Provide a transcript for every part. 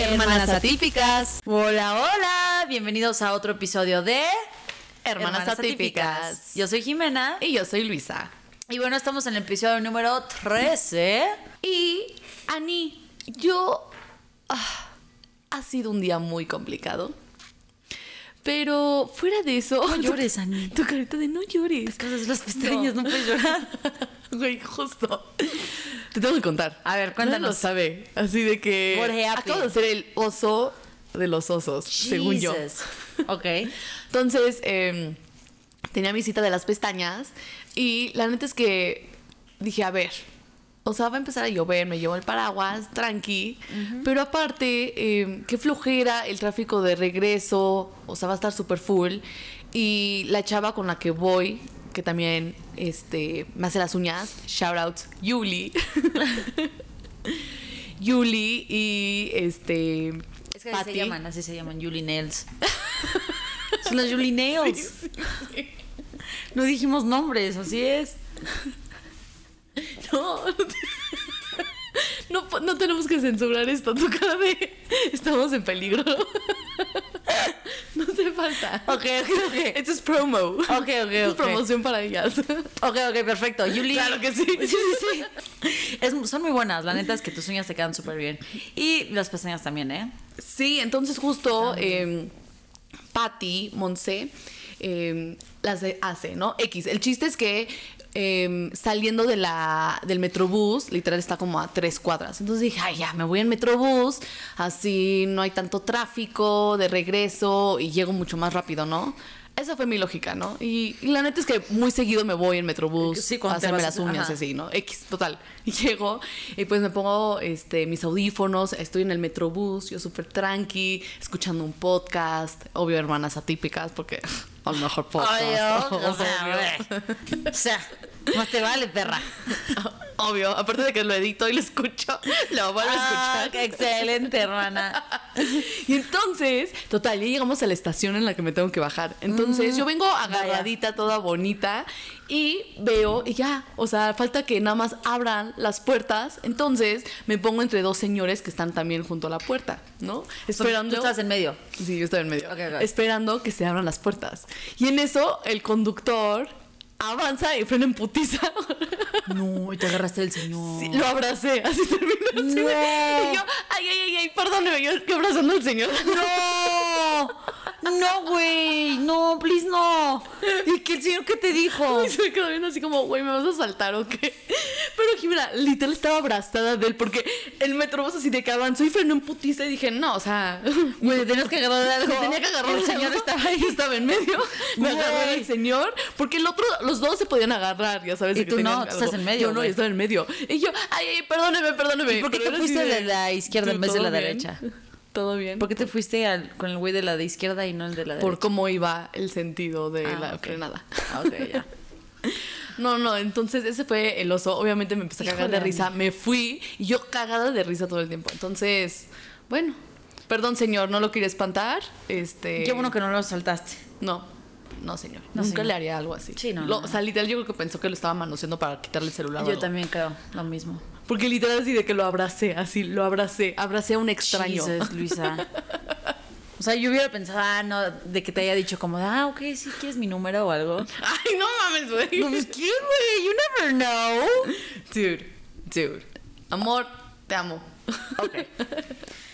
Hermanas atípicas. Hola, hola. Bienvenidos a otro episodio de Hermanas, atípicas. Yo soy Jimena. Y yo soy Luisa. Y bueno, estamos en el episodio número 13. Y Ani, yo... ah, ha sido un día muy complicado. Pero fuera de eso... No llores, Ani. Tu carita de no llores. Cosas las pestañas, no, puedes llorar. Güey, justo. Te tengo que contar. A ver, cuéntanos. Nadie lo sabe. Así de que... Acabo de ser el oso de los osos, según yo. Ok. Entonces, eh, tenía mi cita de las pestañas y la neta es que dije, a ver, o sea, va a empezar a llover, me llevo el paraguas, tranqui, pero aparte, eh, qué flojera el tráfico de regreso, o sea, va a estar súper full y la chava con la que voy, que también este, me hace las uñas, shout out, Yuli. Yuli y este... Es que así Patty. se llaman, así se llaman, Julie Nails. Son las Julie Nails. No dijimos nombres, así es. No, no, no, tenemos que censurar esto. Tu cara de estamos en peligro. No hace falta. Ok, ok, ok. Esto es promo. Ok, ok, Esto es promoción para ellas. Ok, ok, perfecto. Julie. Claro que sí. Sí, sí, sí. Es- son muy buenas. La neta es que tus uñas te quedan súper bien. Y las pestañas también, ¿eh? Sí, entonces justo eh, Patty, Monse, eh, las hace, ¿no? X. El chiste es que eh, saliendo de la, del metrobús, literal está como a tres cuadras. Entonces dije, ay, ya, me voy en metrobús, así no hay tanto tráfico de regreso y llego mucho más rápido, ¿no? Esa fue mi lógica, ¿no? Y, y la neta es que muy seguido me voy en metrobús Sí, a hacerme las uñas ajá. así, ¿no? X, total. Y llego y pues me pongo este, mis audífonos, estoy en el metrobús, yo súper tranqui, escuchando un podcast, obvio hermanas atípicas, porque a lo mejor podcast. Obvio, o sea, obvio. güey. O sea, más te vale, perra. Obvio, aparte de que lo edito y lo escucho, lo vuelvo Ah, a escuchar. qué excelente, hermana. Y entonces, total, ya llegamos a la estación en la que me tengo que bajar. Entonces, yo vengo agarradita, toda bonita, y veo, y ya, o sea, falta que nada más abran las puertas. Entonces, me pongo entre dos señores que están también junto a la puerta, ¿no? Esperando. Tú estás en medio. Sí, yo estoy en medio. Esperando que se abran las puertas. Y en eso, el conductor avanza y frena en putiza. No, y te agarraste del señor. Sí, lo abracé, así terminó. así No. Y yo, ay, ay, ay, ay, perdóneme, yo, yo abrazando al señor. No, no, güey, no, please no. ¿Y qué el señor qué te dijo? Y se me quedó viendo así como, güey, ¿me vas a saltar o qué? Pero Jimena, literal estaba abrazada de él porque el metrobús así de que avanzó y frenó en putiza y dije, no, o sea, Güey, te tenías que agarrar algo. tenía que agarrar El señor estaba ahí. estaba en medio, me agarró el señor, porque el otro, los dos se podían agarrar, ya sabes. Y que tú no, tú estás en medio, Yo no, yo estaba en medio. Y yo, ay, perdóneme, perdóneme. ¿Y por qué te fuiste de la izquierda en vez de ¿todo la derecha? Todo bien. ¿Por qué te fuiste al- con el güey de la de izquierda y no el de la por derecha? cómo iba el sentido de Ah, la ok. frenada. Ah, ok, ya. No, no, entonces ese fue el oso. Obviamente me empecé a cagar de risa. Me fui y yo cagada de risa todo el tiempo. Entonces, bueno, perdón señor, no lo quería espantar. Este. Qué bueno que no lo saltaste. No, no señor. No, Nunca señor. le haría algo así. Sí, no, Lo- no. O sea, literal yo creo que pensó que lo estaba manoseando para quitarle el celular. Yo también creo lo mismo. Porque literal así de que lo abracé, así lo abracé. Abracé a un extraño. Jesus, Luisa. O sea, yo hubiera pensado, ah, no, de que te haya dicho como, ah, ok, sí, ¿quieres mi número o algo? Ay, no mames, güey. No, pues. You never know. Dude, dude. Amor, te amo. Ok.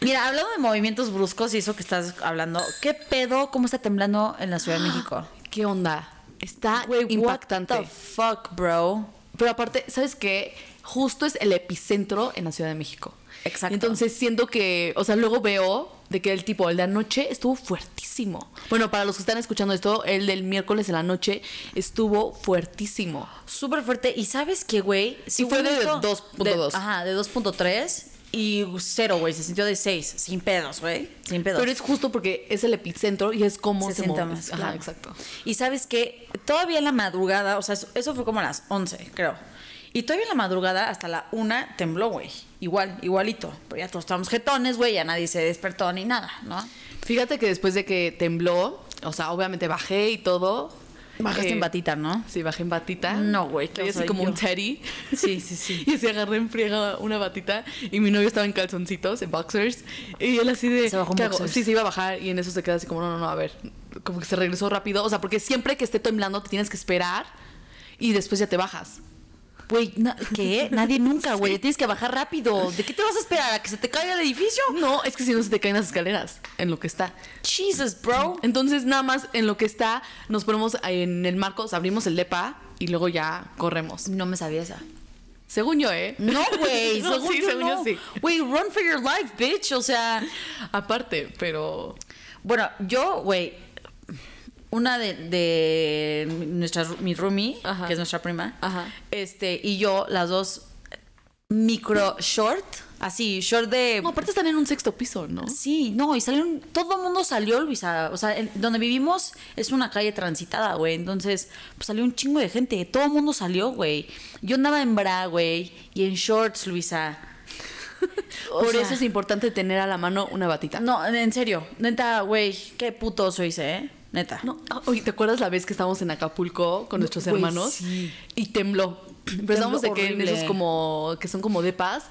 Mira, hablando de movimientos bruscos y eso que estás hablando, ¿qué pedo? ¿Cómo está temblando en la Ciudad de México? ¿Qué onda? Está impactante. What the fuck, bro? Pero aparte, ¿sabes qué? Justo es el epicentro en la Ciudad de México. Exacto. Entonces siento que, o sea, luego veo de que el tipo, el de anoche estuvo fuertísimo. Bueno, para los que están escuchando esto, el del miércoles de la noche estuvo fuertísimo. Súper fuerte. ¿Y sabes qué, güey? Sí, fue de esto- 2.2. de- Ajá, de 2.3 y cero, güey. Se sintió de 6. Sin pedos, güey. Sin pedos. Pero es justo porque es el epicentro y es como se se, sienta más. Ajá, claro. exacto. Y sabes que todavía en la madrugada, o sea, eso, eso fue como a las 11, creo. Y todavía en la madrugada, hasta la una, tembló, güey. Igual, igualito. Pero ya todos estábamos jetones, güey. Ya nadie se despertó ni nada, ¿no? Fíjate que después de que tembló, o sea, obviamente bajé y todo. Bajaste Eh, en batita, ¿no? Sí, bajé en batita. No, güey, Traía así como yo. un teddy. Sí, sí, sí. Y así agarré en friega una batita y mi novio estaba en calzoncitos, en boxers. Y él así de... Se bajó en ¿qué hago? boxers. Sí, se iba a bajar y en eso se queda así como, no, no, no, a ver. Como que se regresó rápido. O sea, porque siempre que esté temblando te tienes que esperar y después ya te bajas. Güey, na- ¿qué? Nadie nunca, güey. Tienes que bajar rápido. ¿De qué te vas a esperar? ¿A que se te caiga el edificio? No, es que si no se te caen las escaleras en lo que está. Jesus, bro. Entonces, nada más en lo que está, nos ponemos en el marco, o sea, abrimos el depa y luego ya corremos. No me sabía esa. Según yo, ¿eh? No, güey. No, según sí, yo según no. yo sí. Güey, run for your life, bitch. O sea, Aparte, pero. bueno, yo, güey, una de, de nuestra, mi roomie, Ajá. que es nuestra prima, Ajá. este, y yo, las dos, micro short, así, short de... No, aparte están en un sexto piso, ¿no? Sí, no, y salieron, todo el mundo salió, Luisa. O sea, en- donde vivimos es una calle transitada, güey. Entonces, pues salió un chingo de gente. Todo el mundo salió, güey. Yo andaba en bra, güey, y en shorts, Luisa. O Por sea, eso es importante tener a la mano una batita. No, en serio, neta, güey, qué puto soy, ¿eh? Neta. No, ah, oye, ¿te acuerdas la vez que estábamos en Acapulco con nuestros hermanos? sí. Y tembló. Estábamos de que en esos como que son como de paz.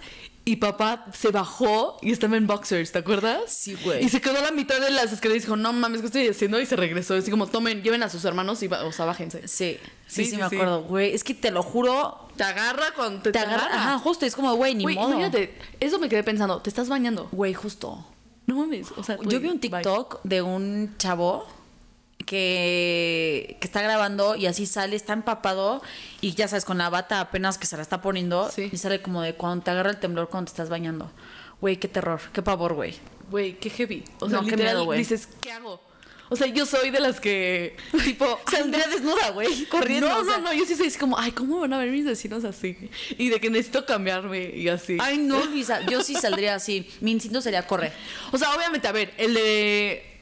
Y papá se bajó y estaba en boxers, ¿te acuerdas? Sí, güey. Y se quedó a la mitad de las escaleras y dijo, no mames, ¿qué estoy haciendo? Y se regresó. Así como, tomen, lleven a sus hermanos y, o sea, bájense. Sí, sí, Sí, sí, sí, me acuerdo, güey. Es que te lo juro, Te agarra cuando te, te agarra. Ajá, justo, es como, güey, ni Güey, modo. imagínate, eso me quedé pensando, te estás bañando. Güey, justo. No mames, o sea, Yo vi un bye. TikTok de un chavo que, que está grabando y así sale, está empapado y ya sabes, con la bata apenas que se la está poniendo Sí. y sale como de cuando te agarra el temblor cuando te estás bañando. Güey, qué terror, qué pavor, güey. Güey, qué heavy. O sea, No, qué miedo, güey. dices, ¿qué hago? O sea, yo soy de las que, tipo, Saldría desnuda, güey, corriendo. No, o sea. no, no, yo sí soy así como, ay, ¿cómo van a ver mis vecinos así? Y de que necesito cambiarme y así. Ay, no, Luisa, yo sí saldría así. Mi instinto sería correr. O sea, obviamente, a ver, el de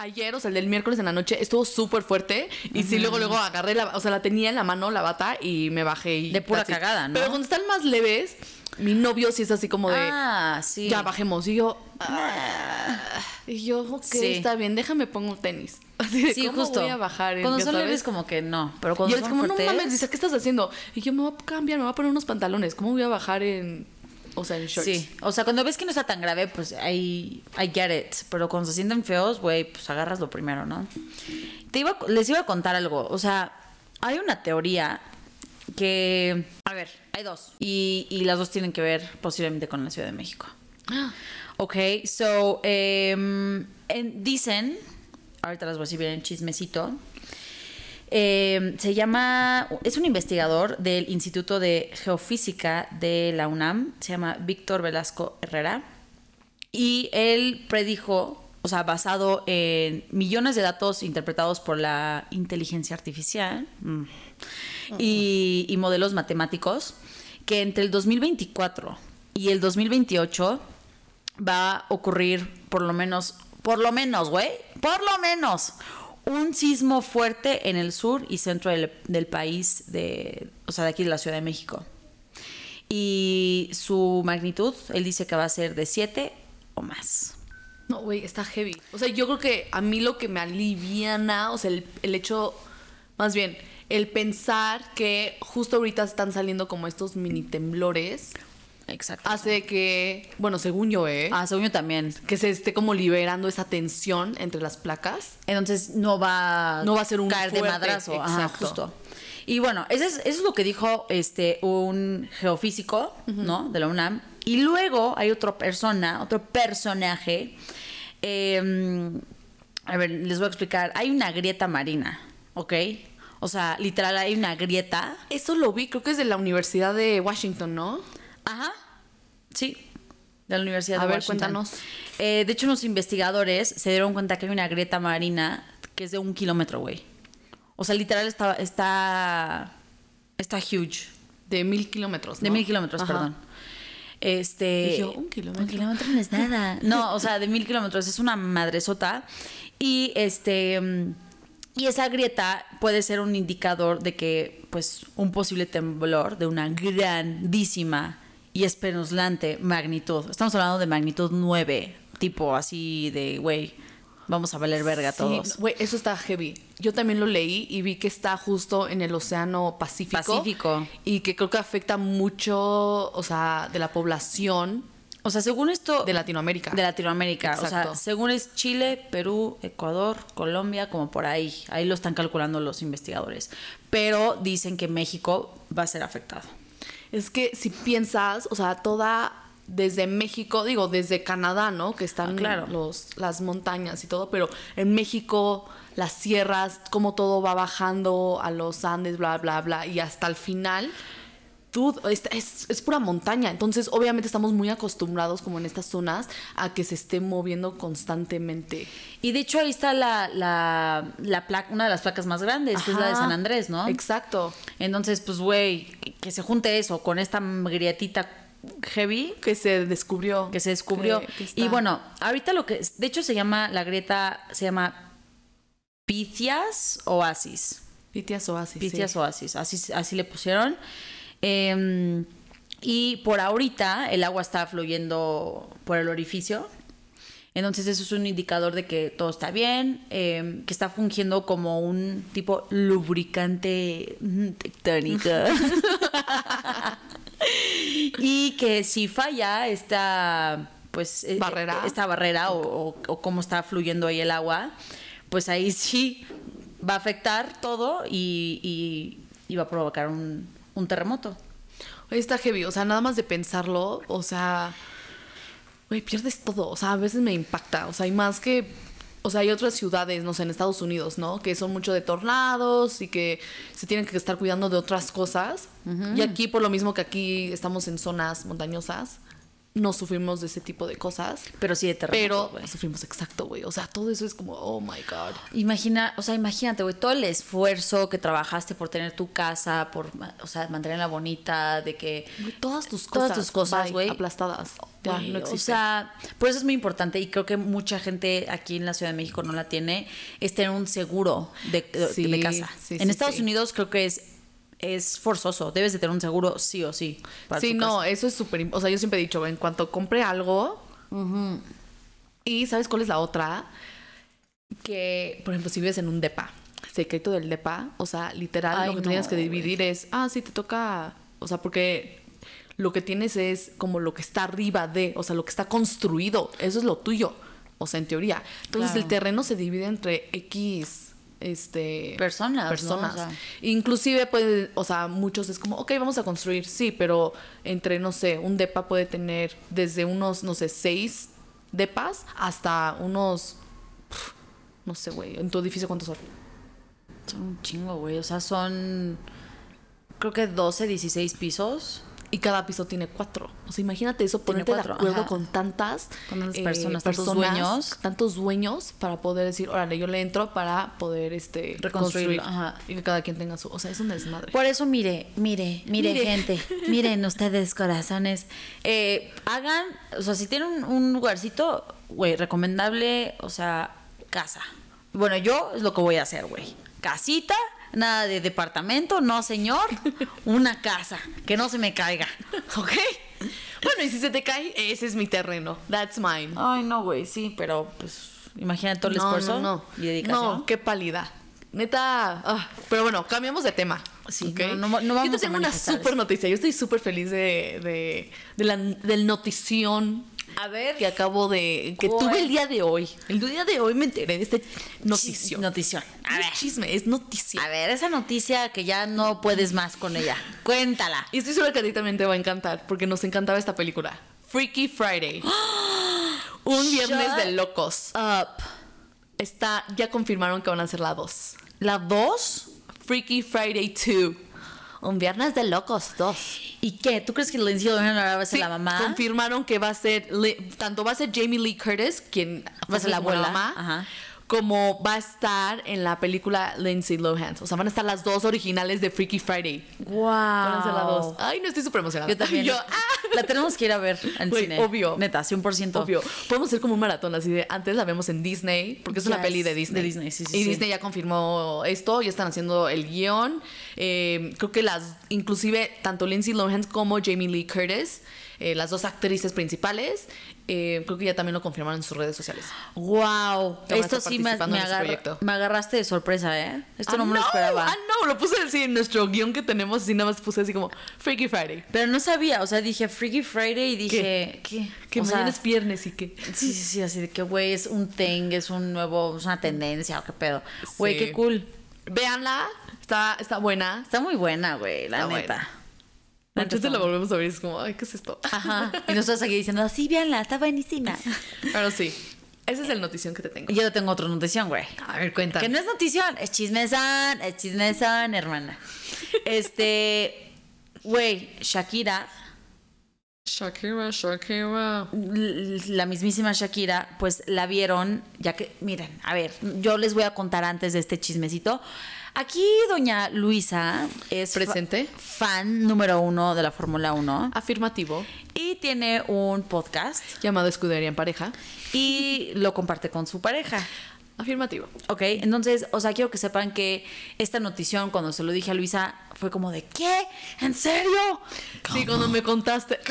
ayer, o sea, el del miércoles en la noche, estuvo súper fuerte. Y sí, luego, luego agarré la, o sea, la tenía en la mano, la bata, y me bajé y. De pura así. cagada, ¿no? Pero cuando están más leves, mi novio sí es así como de. Ah, sí. Ya bajemos. Y yo. "Ah". y yo, ok, Sí. está bien, déjame pongo tenis. Así de, Sí, ¿cómo justo. voy a bajar? en- cuando son sabes? leves como que no, pero Y cuando es son como, no fuertes- mames, dice, ¿qué estás haciendo? Y yo me voy a cambiar, me voy a poner unos pantalones. ¿Cómo voy a bajar en. O sea, en shorts? Sí, o sea, cuando ves que no está tan grave, pues ahí I get it. Pero cuando se sienten feos, güey, pues agarras lo primero, ¿no? Te iba, les iba a contar algo. O sea, hay una teoría que. A ver, hay dos. Y, y las dos tienen que ver posiblemente con la Ciudad de México. Ok, so, em, en- dicen, ahorita las voy a decir bien en chismecito, eh, se llama, es un investigador del Instituto de Geofísica de la UNAM, se llama Víctor Velasco Herrera, y él predijo, o sea, basado en millones de datos interpretados por la inteligencia artificial mm, y, y modelos matemáticos, que entre el 2024 y el 2028 va a ocurrir por lo menos, por lo menos, güey, por lo menos un sismo fuerte en el sur y centro del, del país, de, o sea, de aquí de la Ciudad de México. Y su magnitud, él dice que va a ser de 7 o más. No, güey, está heavy. O sea, yo creo que a mí lo que me aliviana, o sea, el, el hecho, más bien, el pensar que justo ahorita están saliendo como estos mini temblores, Exacto. hace que, bueno, según yo, ¿eh? Ah, según yo también. que se esté como liberando esa tensión entre las placas. Entonces no va, No va a ser un caer de madrazo. Ajá, exacto. justo. Y bueno, eso es, eso es lo que dijo este un geofísico, ¿no? De la UNAM. Y luego hay otra persona, otro personaje. eh, a ver, les voy a explicar. Hay una grieta marina, ¿ok? O sea, literal hay una grieta. Eso lo vi, creo que es de la Universidad de Washington, ¿no? Ajá. Sí. De la Universidad A de ver, Washington. cuéntanos. Eh, de hecho, unos investigadores se dieron cuenta que hay una grieta marina que es de un kilómetro, güey. O sea, literal está, está, está huge. De mil kilómetros. De mil kilómetros, Ajá. perdón. Este. Yo, ¿un kilómetro? Un kilómetro no es nada. No, o sea, de mil kilómetros es una madresota. Y este. Y esa grieta puede ser un indicador de que, pues, un posible temblor de una grandísima y espeluznante magnitud. Estamos hablando de magnitud 9, tipo así de, güey. vamos a valer verga Sí, todos. Güey, eso está heavy. Yo también lo leí y vi que está justo en el Océano Pacífico. Pacífico. Y que creo que afecta mucho, o sea, de la población O sea, según esto... de Latinoamérica. De Latinoamérica. O Exacto. sea, según es Chile, Perú, Ecuador, Colombia, como por ahí. Ahí lo están calculando los investigadores. Pero dicen que México va a ser afectado. Es que si piensas, o sea, toda desde México, digo, desde Canadá, ¿no? Que están Ah, claro. los, las montañas y todo, pero en México, las sierras, como todo va bajando a los Andes, bla, bla, bla, y hasta el final, es, es, es pura montaña. Entonces, obviamente estamos muy acostumbrados, como en estas zonas, a que se esté moviendo constantemente. Y de hecho ahí está la, la, la placa, una de las placas más grandes, que es la de. San Andrés, ¿no? Exacto. Entonces, pues, güey, que- que se junte eso con esta grietita heavy Que se descubrió. que se descubrió. que- que está- y bueno, ahorita lo que, de hecho se llama, la grieta se llama Picias Oasis. Pitias Oasis. sí. Picias Oasis, así, así le pusieron. Eh, y por ahorita el agua está fluyendo por el orificio. Entonces eso es un indicador de que todo está bien, eh, que está fungiendo como un tipo lubricante mm, tectónico. y que si falla esta pues eh, Barrera. esta barrera o, o- o cómo está fluyendo ahí el agua, pues ahí sí va a afectar todo y, y- y va a provocar un, un terremoto. Está heavy, o sea, nada más de pensarlo, o sea, güey, pierdes todo, o sea, a veces me impacta, o sea, hay más que, o sea, hay otras ciudades, no sé, en Estados Unidos, ¿no? Que son mucho de tornados y que se tienen que estar cuidando de otras cosas. Y aquí, por lo mismo que aquí estamos en zonas montañosas, no sufrimos de ese tipo de cosas. Pero sí de terremoto. Pero sufrimos exacto, güey. O sea, todo eso es como, oh my God. Imagina, o sea, imagínate, güey, todo el esfuerzo que trabajaste por tener tu casa, por, o sea, mantenerla bonita, de que Todas tus Todas cosas. tus cosas, güey. Aplastadas. Ya, no existe. O sea, por eso es muy importante y creo que mucha gente aquí en la Ciudad de México no la tiene, es tener un seguro de, Sí, de casa. sí, en sí, Estados. Unidos creo que es, es forzoso, debes de tener un seguro sí o sí. para Sí, tu no, casa. eso es súper... O sea, yo siempre he dicho, en cuanto compre algo... Y ¿sabes cuál es la otra? Que, por ejemplo, si vives en un depa, secreto del depa, o sea, literal, Ay, lo que no, tienes que dividir es, ah, sí, te toca... O sea, porque lo que tienes es como lo que está arriba de, o sea, lo que está construido, eso es lo tuyo, o sea, en teoría. Entonces, Claro. el terreno se divide entre X... Este, Personas, ¿no? personas. O sea. Inclusive puede, o sea, muchos es como, ok, vamos a construir, sí, pero entre, no sé, un depa puede tener desde unos, no sé, seis depas hasta unos, no sé, güey, en tu edificio cuántos son. Son un chingo, güey. O sea, son creo que 12, 16 pisos. Y cada piso tiene cuatro. O sea, imagínate eso, ponerte de acuerdo ajá. con tantas, Con tantas eh, personas, tantos dueños. tantos dueños para poder decir, órale, yo le entro para poder este Reconstruirlo, construir ajá. y que cada quien tenga su, o sea, es un desmadre. Por eso, mire, mire, mire, Mire. gente, miren ustedes, corazones. Eh, hagan, o sea, si tienen un, un lugarcito, güey, recomendable, o sea, casa. Bueno, yo es lo que voy a hacer, güey. Casita, nada de departamento, no, señor. Una casa, que no se me caiga. ¿Ok? Bueno, y si se te cae, ese es mi terreno. That's mine. Ay, no, güey, sí, pero pues, imagina todo el No, esfuerzo no, no. y dedicación. No, qué pálida. Neta. ah, pero bueno, cambiamos de tema. Sí, no, no- no vamos Yo te tengo una súper noticia. Yo estoy súper feliz de, de, de la, del notición A ver, que acabo de. que ¿Cuál? tuve el día de hoy. El día de hoy me enteré de este notición. Notición. A No ver. es chisme, es noticia. A ver, esa noticia que ya no puedes más con ella. Cuéntala. Y estoy segura que a ti también te va a encantar, porque nos encantaba esta película. Freaky Friday. Un viernes Shut de locos. Up. Está, ya confirmaron que van a hacer la 2. ¿La 2? Freaky Friday 2. Un viernes de locos 2. ¿Y qué? ¿Tú crees que Lindsay Lohan ahora va a ser Sí, la mamá? confirmaron que va a ser, tanto va a ser Jamie Lee Curtis, quien Va a ser la como abuela, mamá, ajá. Como va a estar en la película Lindsay Lohan. O sea, van a estar las dos originales de Freaky Friday. Wow. Van a ser las dos. Ay, no estoy súper emocionada. Yo también. Yo, ah. La tenemos que ir a ver al Güey, cine. obvio. Neta, 100%. Obvio. Podemos hacer como un maratón así de antes la vemos en Disney, porque es una peli de Disney. de Disney, sí, sí, Y sí. Disney ya confirmó esto, ya están haciendo el guion. Eh, creo que las, inclusive tanto Lindsay Lohan como Jamie Lee Curtis, eh, las dos actrices principales, Eh, creo que ya también lo confirmaron en sus redes sociales. Wow, esto sí me, me agarra- me agarraste de sorpresa, ¿eh? Esto no Ah, me lo esperaba. Ah, no, lo puse así en nuestro guion que tenemos, así nada más puse así como Freaky Friday. Pero no sabía, o sea, dije Freaky Friday y dije, ¿qué? Que O sea, mañana es viernes y que. Sí, sí, sí, así de que, güey, es un thing, es un nuevo, es una tendencia, o qué pedo. Güey, Sí. qué cool. Véanla, está, está buena. Está muy buena, güey, la Está neta. buena. Entonces la volvemos a ver y es como, ay, ¿qué es esto? Ajá. Y nosotros aquí diciendo, sí, véanla, está buenísima. Pero sí, esa es el notición que te tengo. Y yo tengo otra notición, güey. A ver, cuéntame. Que no es notición, es chismezón, es chismezón, hermana. Este, güey, Shakira, Shakira, Shakira. la mismísima Shakira, pues la vieron, ya que, miren, a ver, yo les voy a contar antes de este chismecito. Aquí doña Luisa es fa- Presente. fan número uno de la Fórmula 1 Afirmativo. y tiene un podcast Llamado Escudería en Pareja. y lo comparte con su pareja. Afirmativo. Ok, entonces, o sea, quiero que sepan que esta notición, cuando se lo dije a Luisa, fue como de, ¿qué? ¿En serio? Sí, cuando me contaste.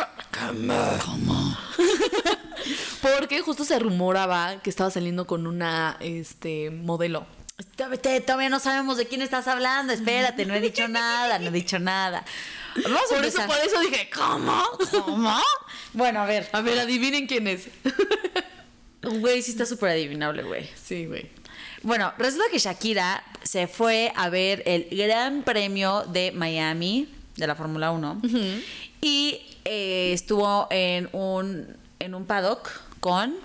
Porque justo se rumoraba que estaba saliendo con una este modelo. Todavía- no sabemos de quién estás hablando, espérate, no he dicho nada, no he dicho nada. Vamos Por eso, por eso dije, ¿cómo? ¿Cómo? Bueno, a ver. A ver, adivinen quién es. Güey, sí está súper adivinable, güey. Sí, güey. Bueno, resulta que Shakira se fue a ver el Gran Premio de Miami de la Fórmula 1 y eh, estuvo en un, en un paddock con,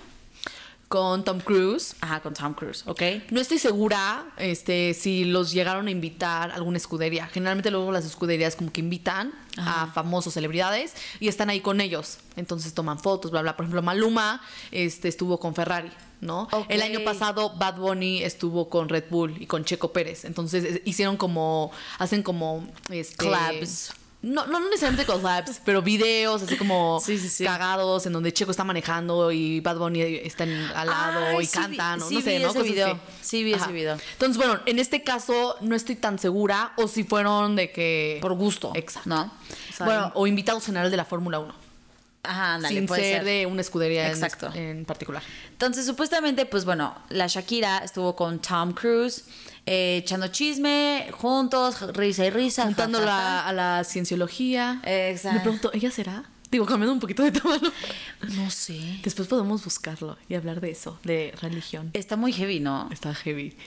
Con Tom Cruise. ajá, con Tom Cruise, ¿ok? No estoy segura este, si los llegaron a invitar a alguna escudería. Generalmente luego las escuderías como que invitan a famosos celebridades y están ahí con ellos. Entonces toman fotos, bla, bla. Por ejemplo, Maluma este, estuvo con Ferrari, ¿no? El año pasado Bad Bunny estuvo con Red Bull y con Checo Pérez. Entonces eh, hicieron como, hacen como... Este, Collabs. No, no necesariamente collabs, pero videos así como Sí, sí, sí. cagados en donde Checo está manejando y Bad Bunny está en- al lado Ay, y cantan o no sé, vi ¿no? ese video. Sí vi ese video. Entonces, bueno, en este caso no estoy tan segura o si fueron de que... Por gusto, Exacto. ¿no? O sea, bueno, o invitados generales de la Fórmula 1. ajá, ándale, sin puede ser, ser. de una escudería en- Exacto. En, particular. Entonces, supuestamente, pues bueno, la Shakira estuvo con Tom Cruise eh, echando chisme, juntos, risa y risa. Juntándola ja, ja, ja. a la cienciología. Exacto. Me pregunto, ¿ella será? Digo, cambiando un poquito de tema, ¿no? No sé. Después podemos buscarlo y hablar de eso, de religión. Está muy heavy, ¿no? Está heavy.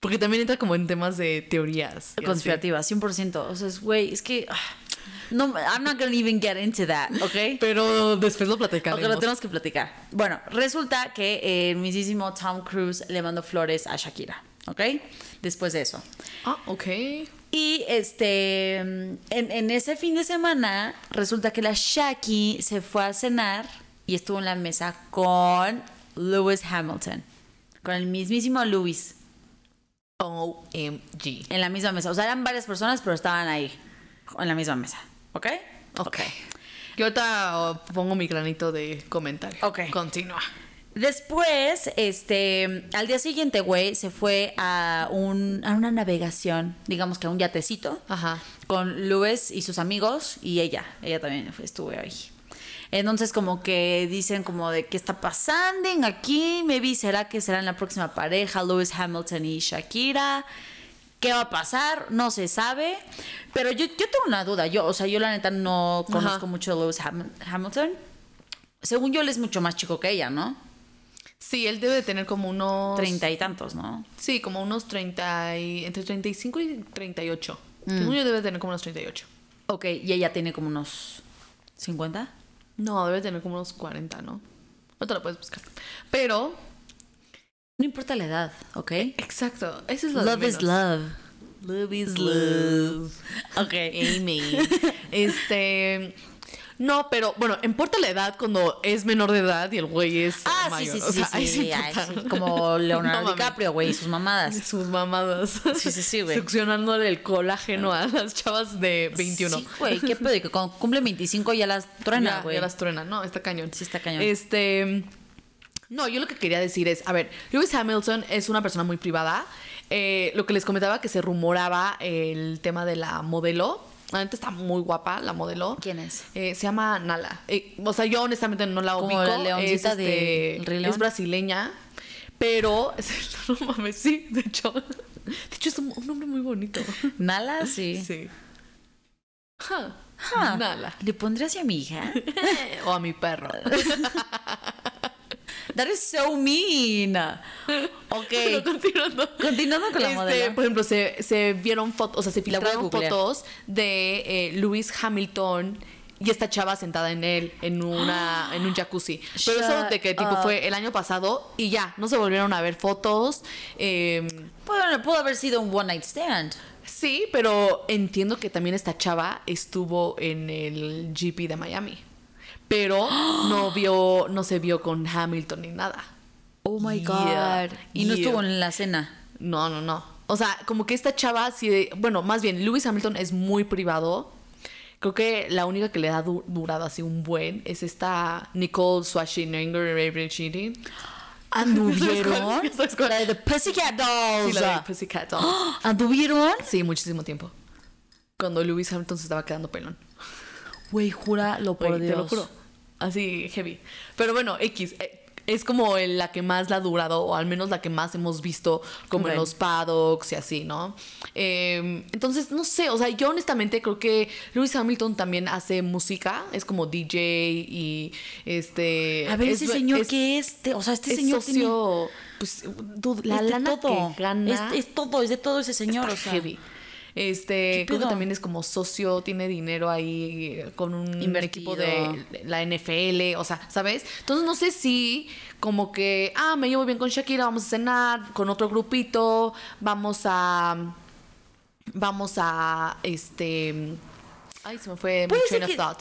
Porque también entra como en temas de teorías. y así. Conspirativa, 100%. O sea, güey, es que... ah, no, I'm not gonna even get into that, ¿ok? Pero después lo platicaremos. Porque lo tenemos que platicar. Bueno, resulta que el mismísimo Tom Cruise le mandó flores a Shakira, ¿ok? Después de eso. Ah, ok. Y este, en, en ese fin de semana, resulta que la Shaki se fue a cenar y estuvo en la mesa con Lewis Hamilton. Con el mismísimo Lewis OMG. en la misma mesa. O sea, eran varias personas, pero estaban ahí, en la misma mesa. ¿Ok? Ok. Yo ahorita pongo mi granito de comentario. Ok. Continúa. Después, este, al día siguiente, güey, se fue a, un, a una navegación, digamos que a un yatecito, Ajá. con Luis y sus amigos y ella. Ella también fue, estuvo ahí. Entonces, como que dicen como de qué está pasando aquí, maybe será que serán la próxima pareja, Lewis Hamilton y Shakira. ¿Qué va a pasar? No se sabe. Pero yo, yo tengo una duda. Yo, o sea, yo la neta no conozco Ajá. mucho a Lewis Ham- Hamilton. Según yo, él es mucho más chico que ella, ¿no? Sí, él debe de tener como unos... Treinta y tantos, ¿no? Sí, como unos 30 y... Entre 35 y 38. Mm. Según yo debe de tener como unos 38. Ok, y ella tiene como unos 50. No, debe tener como unos 40, ¿no? No te lo puedes buscar. Pero... No importa la edad, ¿ok? Exacto. Eso es lo de Love is love. Love is love. Ok. Amy. este. No, pero bueno, importa la edad cuando es menor de edad y el güey es Ah, mayor. sí, sí, O sí, sea, sí, sí, importa. ay, sí, Como Leonardo No. DiCaprio, güey, y sus mamadas. Sus mamadas. Sí, sí, sí, güey. Succionándole el colágeno a las chavas de 21. Sí, güey, qué pedo, que cuando cumple 25 ya las truena, Ya, güey. ya las truena. No, está cañón. Sí, está cañón. Este. No, yo lo que quería decir es, a ver, Lewis Hamilton es una persona muy privada. Eh, lo que les comentaba que se rumoraba el tema de la modelo La neta está muy guapa, la modelo. ¿Quién es? Eh, se llama Nala. Eh, o sea, yo honestamente no la ubico. la leoncita es, de este, León. es brasileña, pero... No mames, sí, de hecho. De hecho, es un, un nombre muy bonito. Nala, sí. Sí. Nala. ¿Le pondré a mi hija? o a mi perro. That is so mean. Ok. Pero continuando. Continuando con la Este, modelo. Por ejemplo, se, se vieron fotos, o sea, se filtraron fotos de eh, Lewis Hamilton y esta chava sentada en él, en una, en un jacuzzi. Pero eso Shut de que tipo up. fue el año pasado y ya, no se volvieron a ver fotos. eh, pudo haber sido un one night stand. sí, pero entiendo que también esta chava estuvo en el GP de Miami. Pero no vio, no se vio con Hamilton ni nada. Oh my Yeah, god. Y no estuvo en la cena. No, no, no. O sea, como que esta chava, sí, bueno, más bien, Lewis Hamilton es muy privado. Creo que la única que le da du- durado así un buen es esta Nicole Schwarzenegger cheating. ¿Anduvieron? La de The Pussycat Dolls. Sí, la de Pussycat Dolls. ¿Anduvieron? Sí, muchísimo tiempo. Cuando Lewis Hamilton se estaba quedando pelón. Güey, jura lo por Güey, Dios. Te lo juro. Así heavy. Pero bueno, X. eh, Es como la que más la ha durado, o al menos la que más hemos visto, como en los paddocks y así, ¿no? Eh, entonces, no sé, o sea, yo honestamente creo que Lewis Hamilton también hace música, es como DJ y este. A ver, es- ese señor es- que es, te- o sea, este es señor tiene- socio. Pues, dude, la lana todo. que gana. Es, es todo, es de todo ese señor, Está o sea. heavy. Este, ¿Qué creo que también es como socio, tiene dinero ahí eh, con un Invertido. equipo de la NFL, o sea, ¿sabes? Entonces no sé si como que, ah, me llevo bien con Shakira, vamos a cenar con otro grupito, vamos a, vamos a, este, ay, se me fue mi Puede train ser of que- thought.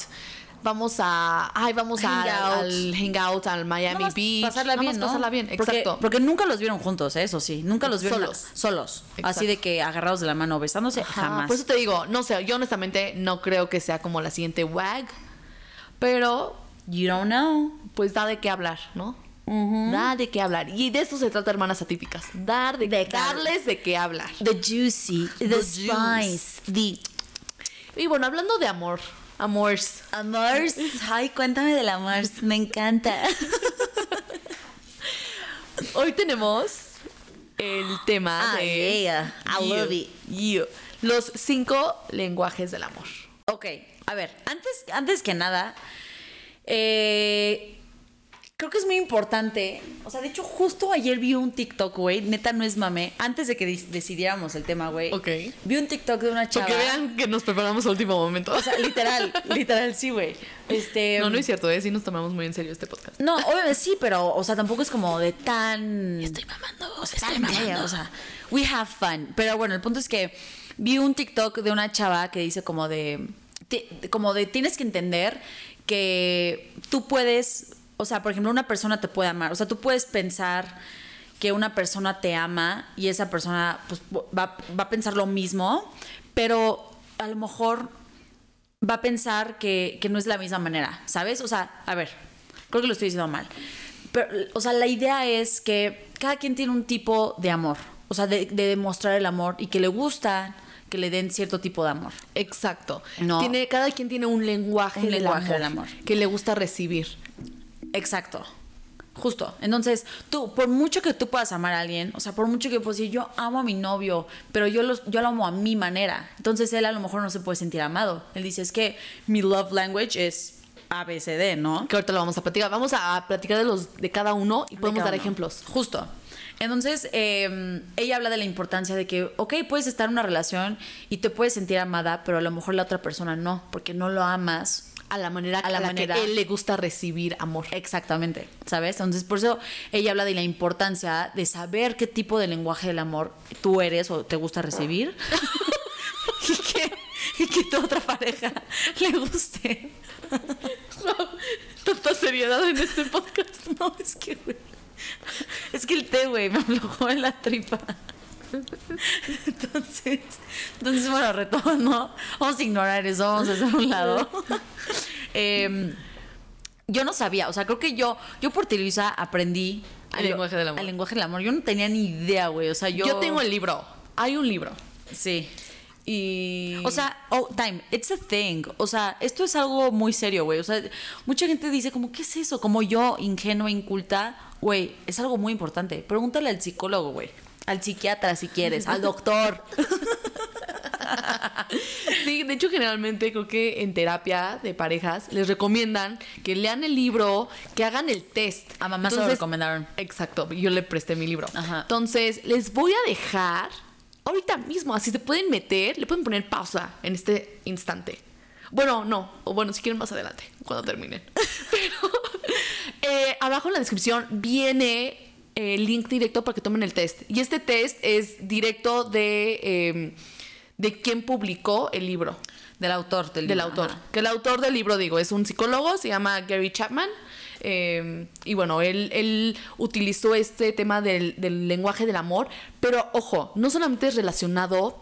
Vamos a, ay, vamos Hangout. al hangout, al Miami Beach. pasarla bien, pasarla bien, Porque- exacto. Porque, nunca los vieron juntos, ¿eh? eso sí. Nunca los vieron Solos. solos. Exacto. Así de que agarrados de la mano, besándose, Ajá, jamás. Por eso te digo, no sé, yo honestamente no creo que sea como la siguiente WAG, pero You don't know. pues da de qué hablar, ¿no? Da de qué hablar. Y de eso se trata, hermanas atípicas. Dar de, De darles de qué hablar. The juicy, the, The spice, the Y bueno, hablando de amor, amors. amors. Ay, cuéntame del amors, me encanta. Hoy tenemos el tema Ah, de yeah. I love it. you. Los cinco lenguajes del amor. Ok, a ver, antes, antes que nada, eh, creo que es muy importante. O sea, de hecho, justo ayer vi un TikTok, güey. Neta, no es mame. Antes de que decidiéramos el tema, güey. Ok. Vi un TikTok de una chava. Porque vean que nos preparamos a último momento. O sea, literal, literal, sí, güey. Este. no, no es cierto, ¿eh? Sí nos tomamos muy en serio este podcast. No, obviamente sí, pero, o sea, tampoco es como de tan. Estoy mamando, o sea, estoy mamando. O sea, we have fun. Pero bueno, el punto es que vi un TikTok de una chava que dice como de. Como de tienes que entender que tú puedes. O sea, por ejemplo, una persona te puede amar. O sea, tú puedes pensar que una persona te ama y esa persona pues, va, va a pensar lo mismo, pero a lo mejor va a pensar que, que no es la misma manera, ¿sabes? O sea, a ver, creo que lo estoy diciendo mal. Pero, o sea, la idea es que cada quien tiene un tipo de amor, o sea, de, de demostrar el amor y que le gusta que le den cierto tipo de amor. Exacto. No. Tiene, cada quien tiene un lenguaje, Un del, lenguaje amor del amor. que le gusta recibir. Exacto. Justo. Entonces, tú, por mucho que tú puedas amar a alguien, o sea, por mucho que puedas decir, yo amo a mi novio, pero yo, los, yo lo amo a mi manera. Entonces, él a lo mejor no se puede sentir amado. Él dice, es que mi love language es ABCD, ¿no? Que ahorita lo vamos a platicar. Vamos a platicar de los de cada uno y podemos dar uno. ejemplos. Justo. Entonces, eh, ella habla de la importancia de que, ok, puedes estar en una relación y te puedes sentir amada, pero a lo mejor la otra persona no, porque no lo amas. A la manera, A la manera- que él le gusta recibir amor. Exactamente, ¿sabes? Entonces, por eso ella habla de la importancia de saber qué tipo de lenguaje del amor tú eres o te gusta recibir. y, que, y que tu otra pareja le guste. Tanta seriedad en este podcast. No, es que. Es que el té, güey, me aflojó en la tripa. Entonces, entonces bueno, retomando, vamos a ignorar eso, vamos a hacer un lado. Em, yo no sabía, o sea, creo que yo, yo por Televisa aprendí El lenguaje del amor. El lenguaje del amor. Yo no tenía ni idea, güey. O sea, yo. Yo tengo el libro. Hay un libro. Sí. Y... O sea, oh, time, it's a thing. O sea, esto es algo muy serio, güey. O sea, mucha gente dice como, ¿qué es eso? Como yo, ingenua, inculta, güey, es algo muy importante. Pregúntale al psicólogo, güey. Al psiquiatra, si quieres, al doctor. Sí, de hecho generalmente creo que en terapia de parejas les recomiendan que lean el libro, que hagan el test. A mamá se lo recomendaron. Exacto, yo le presté mi libro. Ajá. Entonces, les voy a dejar ahorita mismo, así se pueden meter, le pueden poner pausa en este instante. Bueno, no, o bueno, si quieren más adelante, cuando terminen. Pero eh, abajo en la descripción viene el link directo para que tomen el test. Y este test es directo de, eh, de quién publicó el libro. Del autor. Del, Del libro, autor. ajá. Que el autor del libro, digo, es un psicólogo, se llama Gary Chapman. eh, y bueno, él, él utilizó este tema del, del lenguaje del amor, pero ojo, no solamente es relacionado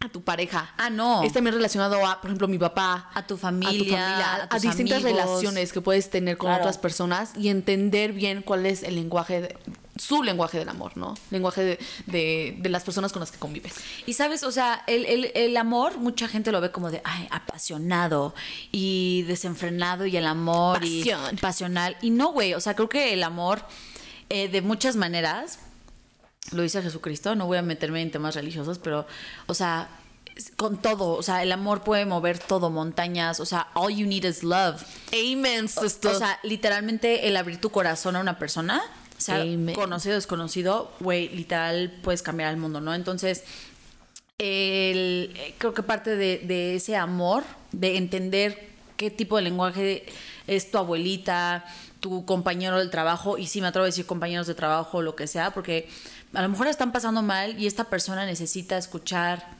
a tu pareja. Ah, no. Es también relacionado a, por ejemplo, mi papá. A tu a tu familia, familia, a, distintas amigos. relaciones que puedes tener con Claro. otras personas y entender bien cuál es el lenguaje, de- su lenguaje del amor, ¿no? Lenguaje de, de- de las personas con las que convives. Y sabes, o sea, el, el- el amor, mucha gente lo ve como de, ay, apasionado y desenfrenado y el amor Pasión. y pasional. Y no, güey, o sea, creo que el amor, eh, de muchas maneras, lo dice Jesucristo, no voy a meterme en temas religiosos, pero, o sea, con todo, o sea, el amor puede mover todo, montañas, o sea, all you need is love. Amen, O sea, literalmente el abrir tu corazón a una persona, o sea, Amen. conocido o desconocido, güey, literal puedes cambiar el mundo, ¿no? Entonces, el, eh, creo que parte de, de ese amor, de entender qué tipo de lenguaje es tu abuelita, tu compañero del trabajo, y sí me atrevo a decir compañeros de trabajo o lo que sea, porque a lo mejor están pasando mal y esta persona necesita escuchar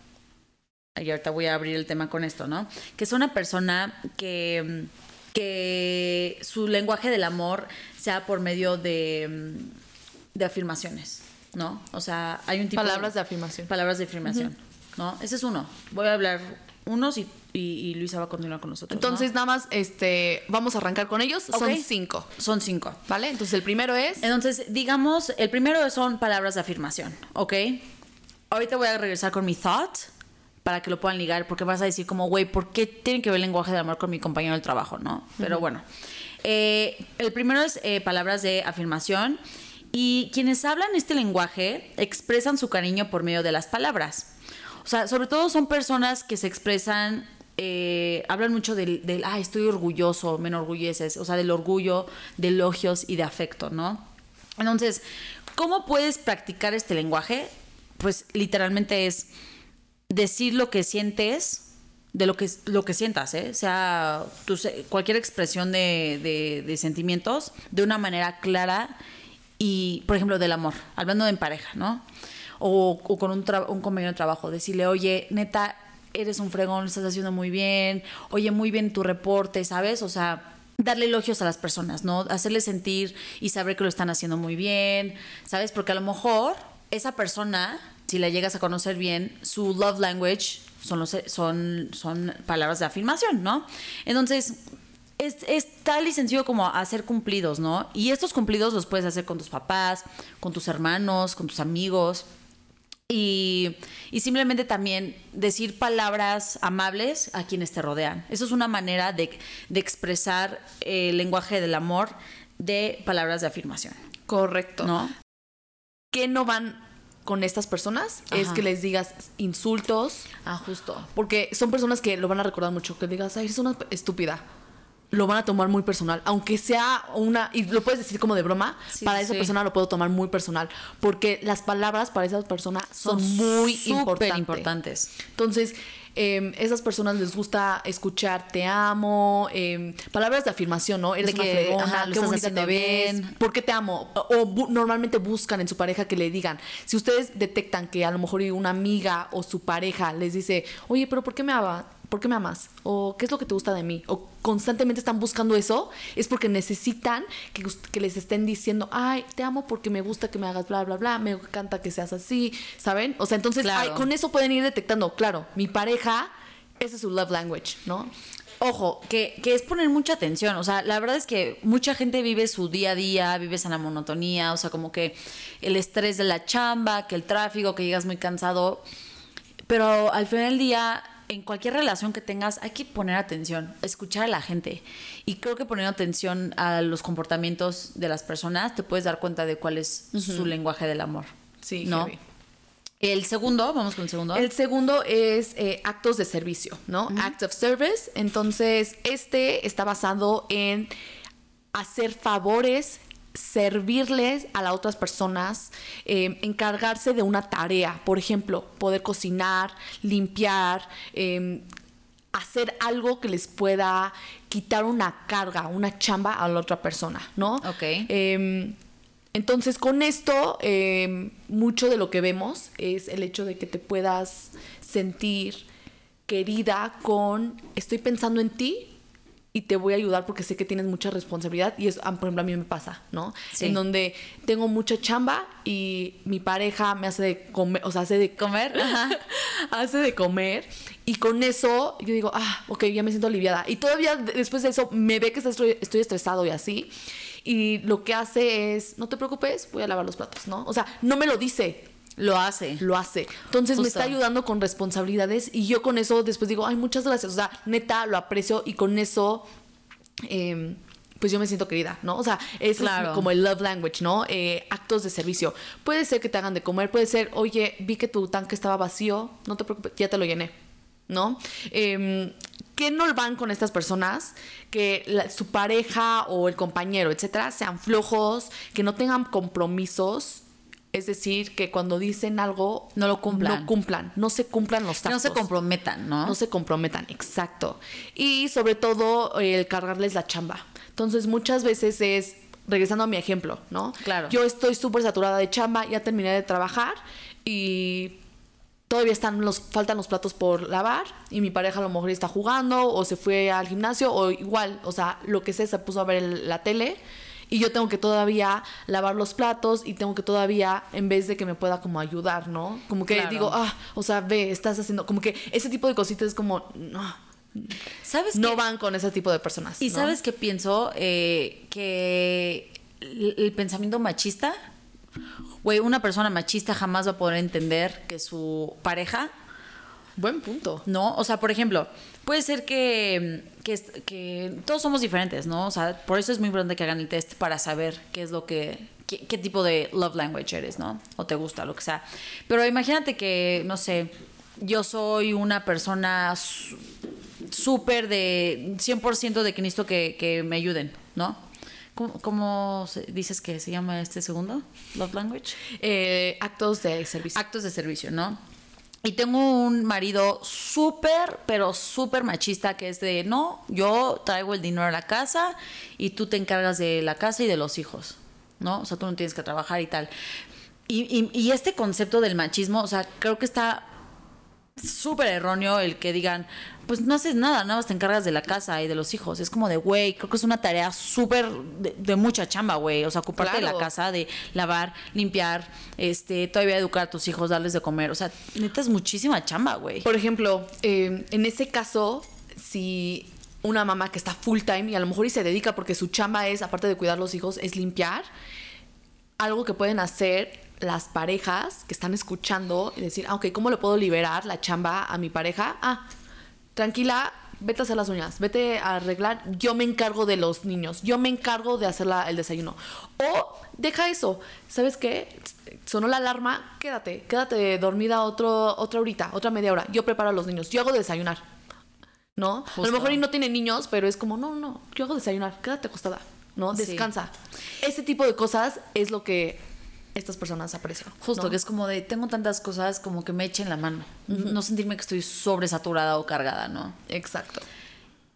y ahorita voy a abrir el tema con esto, ¿no? Que es una persona que, que su lenguaje del amor sea por medio de, de afirmaciones, ¿no? O sea, hay un tipo Palabras de afirmación. Palabras de afirmación, ¿no? Ese es uno. Voy a hablar unos y, y, y Luisa va a continuar con nosotros. ¿no? Entonces, nada más, este, vamos a arrancar con ellos. Son cinco, son cinco. ¿vale? Entonces, el primero es... Entonces, digamos, el primero son palabras de afirmación, ¿ok? Ahorita voy a regresar con mi thought para que lo puedan ligar, porque vas a decir como, güey, ¿por qué tiene que ver el lenguaje del amor con mi compañero del trabajo, no? Pero bueno, Eh, el primero es eh, palabras de afirmación y quienes hablan este lenguaje expresan su cariño por medio de las palabras. O sea, sobre todo son personas que se expresan, eh, hablan mucho del, del, ay, estoy orgulloso, me enorgulleces, o sea, del orgullo, de elogios y de afecto, ¿no? Entonces, ¿cómo puedes practicar este lenguaje? Pues literalmente es decir lo que sientes de lo que, lo que sientas, ¿eh? O sea, cualquier expresión de, de- de sentimientos de una manera clara y, por ejemplo, del amor, hablando en pareja, ¿no? O, o con un, un compañero de trabajo, decirle, oye, neta, eres un fregón, lo estás haciendo muy bien, oye, muy bien tu reporte, ¿sabes? O sea, darle elogios a las personas, ¿no? Hacerles sentir y saber que lo están haciendo muy bien, ¿sabes? Porque a lo mejor esa persona, si la llegas a conocer bien, su love language son, los, son, son palabras de afirmación, ¿no? Entonces, es, es tal y sencillo como hacer cumplidos, ¿no? Y estos cumplidos los puedes hacer con tus papás, con tus hermanos, con tus amigos. Y, y simplemente también decir palabras amables a quienes te rodean. Eso es una manera de, de expresar el lenguaje del amor de palabras de afirmación, Correcto. ¿no? ¿Qué no van con estas personas? Es que les digas insultos, Ah, justo. porque son personas que lo van a recordar mucho. Que digas, ay, eres una estúpida. Lo van a tomar muy personal. Aunque sea una. Y lo puedes decir como de broma, Sí, para esa sí. persona lo puedo tomar muy personal. Porque las palabras para esa persona son, muy súper importantes. Entonces, eh, esas personas les gusta escuchar te amo, eh, palabras de afirmación, ¿no? Eres De una que, fregona, ajá, lo qué estás bonita te ves. ¿por qué te amo? O, o bu- normalmente buscan en su pareja que le digan, si ustedes detectan que a lo mejor una amiga o su pareja les dice, oye, pero ¿por qué me ama? ¿Por qué me amas? ¿O qué es lo que te gusta de mí? O constantemente están buscando eso, es porque necesitan que, les estén diciendo, ay, te amo porque me gusta que me hagas bla, bla, bla, me encanta que seas así, ¿saben? O sea, entonces Claro. ay, con eso pueden ir detectando, claro, mi pareja, ese es su love language, ¿no? Ojo, que, que es poner mucha atención. O sea, la verdad es que mucha gente vive su día a día, vives en la monotonía, o sea, como que el estrés de la chamba, que el tráfico, que llegas muy cansado. Pero al final del día, en cualquier relación que tengas, hay que poner atención, escuchar a la gente. Y creo que poniendo atención a los comportamientos de las personas, te puedes dar cuenta de cuál es su lenguaje del amor. Sí, ¿no? heavy. El segundo, vamos con el segundo. El segundo es eh, actos de servicio, ¿no? Acts of service. Entonces, este está basado en hacer favores, servirles a las otras personas, eh, encargarse de una tarea. Por ejemplo, poder cocinar, limpiar, eh, hacer algo que les pueda quitar una carga, una chamba a la otra persona, ¿no? Ok. Eh, entonces, con esto, eh, mucho de lo que vemos es el hecho de que te puedas sentir querida con, estoy pensando en ti y te voy a ayudar porque sé que tienes mucha responsabilidad y eso, ah, por ejemplo, a mí me pasa, ¿no? Sí. En donde tengo mucha chamba y mi pareja me hace de comer, o sea, hace de Comer, ajá. hace de comer y con eso yo digo, ah, ok, ya me siento aliviada. Y todavía de- después de eso me ve que estoy, estoy estresado y así. Y lo que hace es, no te preocupes, voy a lavar los platos, ¿no? O sea, no me lo dice, Lo hace. lo hace. Entonces me está ayudando con responsabilidades y yo con eso después digo, ay, muchas gracias. O sea, neta, lo aprecio y con eso, eh, pues yo me siento querida, ¿no? O sea, es Claro. como el love language, ¿no? Eh, actos de servicio. Puede ser que te hagan de comer, puede ser, oye, vi que tu tanque estaba vacío, no te preocupes, ya te lo llené, ¿no? Eh, ¿Qué no van con estas personas? Que la- su pareja o el compañero, etcétera, sean flojos, que no tengan compromisos. Es decir, que cuando dicen algo No lo cumplan. No cumplan, no se cumplan los Que no actos. se comprometan, ¿no? No se comprometan, exacto. Y sobre todo el cargarles la chamba. Entonces muchas veces es, regresando a mi ejemplo, ¿no? Claro. Yo estoy súper saturada de chamba, ya terminé de trabajar y todavía están los, faltan los platos por lavar y mi pareja a lo mejor está jugando o se fue al gimnasio o igual, o sea, lo que sea, se puso a ver el- la tele. Y yo tengo que todavía lavar los platos y tengo que todavía, en vez de que me pueda como ayudar, ¿no? Como que Claro. digo, ah, o sea, ve, estás haciendo, como que ese tipo de cositas es como, no, ¿Sabes no van con ese tipo de personas. ¿Y ¿no? sabes qué pienso? Eh, que el, el pensamiento machista, güey, una persona machista jamás va a poder entender que su pareja, Buen punto. ¿no? O sea, por ejemplo, puede ser que, que, es- que todos somos diferentes, ¿no? O sea, por eso es muy importante que hagan el test para saber qué es lo que, qué, qué tipo de love language eres, ¿no? O te gusta, lo que sea. Pero imagínate que, no sé, yo soy una persona súper de 100% de que necesito que, que me ayuden, ¿no? ¿Cómo, cómo se- dices que se llama este segundo? Love language. Eh, actos de servicio. Actos de servicio, ¿no? Y tengo un marido súper, pero súper machista que es de, no, yo traigo el dinero a la casa y tú te encargas de la casa y de los hijos, ¿no? O sea, tú no tienes que trabajar y tal. Y, y- y este concepto del machismo, o sea, creo que está súper erróneo el que digan, pues no haces nada, nada más te encargas de la casa y de los hijos. Es como de, güey, creo que es una tarea súper de, de mucha chamba, güey. O sea, ocuparte de la casa, de lavar, limpiar, este, todavía educar a tus hijos, darles de comer. O sea, neta es muchísima chamba, güey. Por ejemplo, eh, en ese caso, si una mamá que está full time y a lo mejor y se dedica porque su chamba es, aparte de cuidar los hijos, es limpiar, algo que pueden hacer las parejas que están escuchando y decir, ah, ok, ¿cómo le puedo liberar la chamba a mi pareja? Ah, tranquila, vete a hacer las uñas, vete a arreglar, yo me encargo de los niños, yo me encargo de hacer la- el desayuno. O deja eso, ¿sabes qué? Sonó la alarma, quédate, quédate dormida otro, otra horita, otra media hora, yo preparo a los niños, yo hago desayunar. ¿No? A lo mejor y no tiene niños, pero es como, no, no, yo hago desayunar, quédate acostada, ¿no? Sí. Descansa. Ese tipo de cosas es lo que estas personas aprecian. Justo, ¿no? que es como de, tengo tantas cosas como que me echen la mano. No sentirme que estoy sobresaturada o cargada, ¿no? Exacto.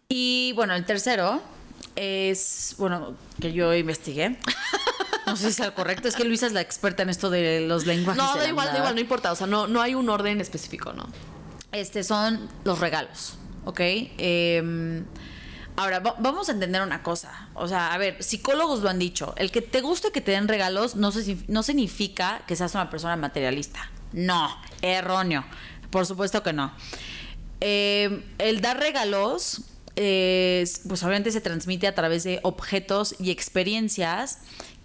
Y bueno, el tercero es, bueno, que yo investigué. No sé si sea el correcto, es que Luisa es la experta en esto de los lenguajes. No, da igual, da igual, no importa. O sea, no, no hay un orden específico, ¿no? Este son los regalos, ¿ok? Em, ahora, va- vamos a entender una cosa. O sea, a ver, psicólogos lo han dicho. El que te guste que te den regalos no, no significa que seas una persona materialista. No, erróneo. Por supuesto que no. Em, el dar regalos, es, pues obviamente se transmite a través de objetos y experiencias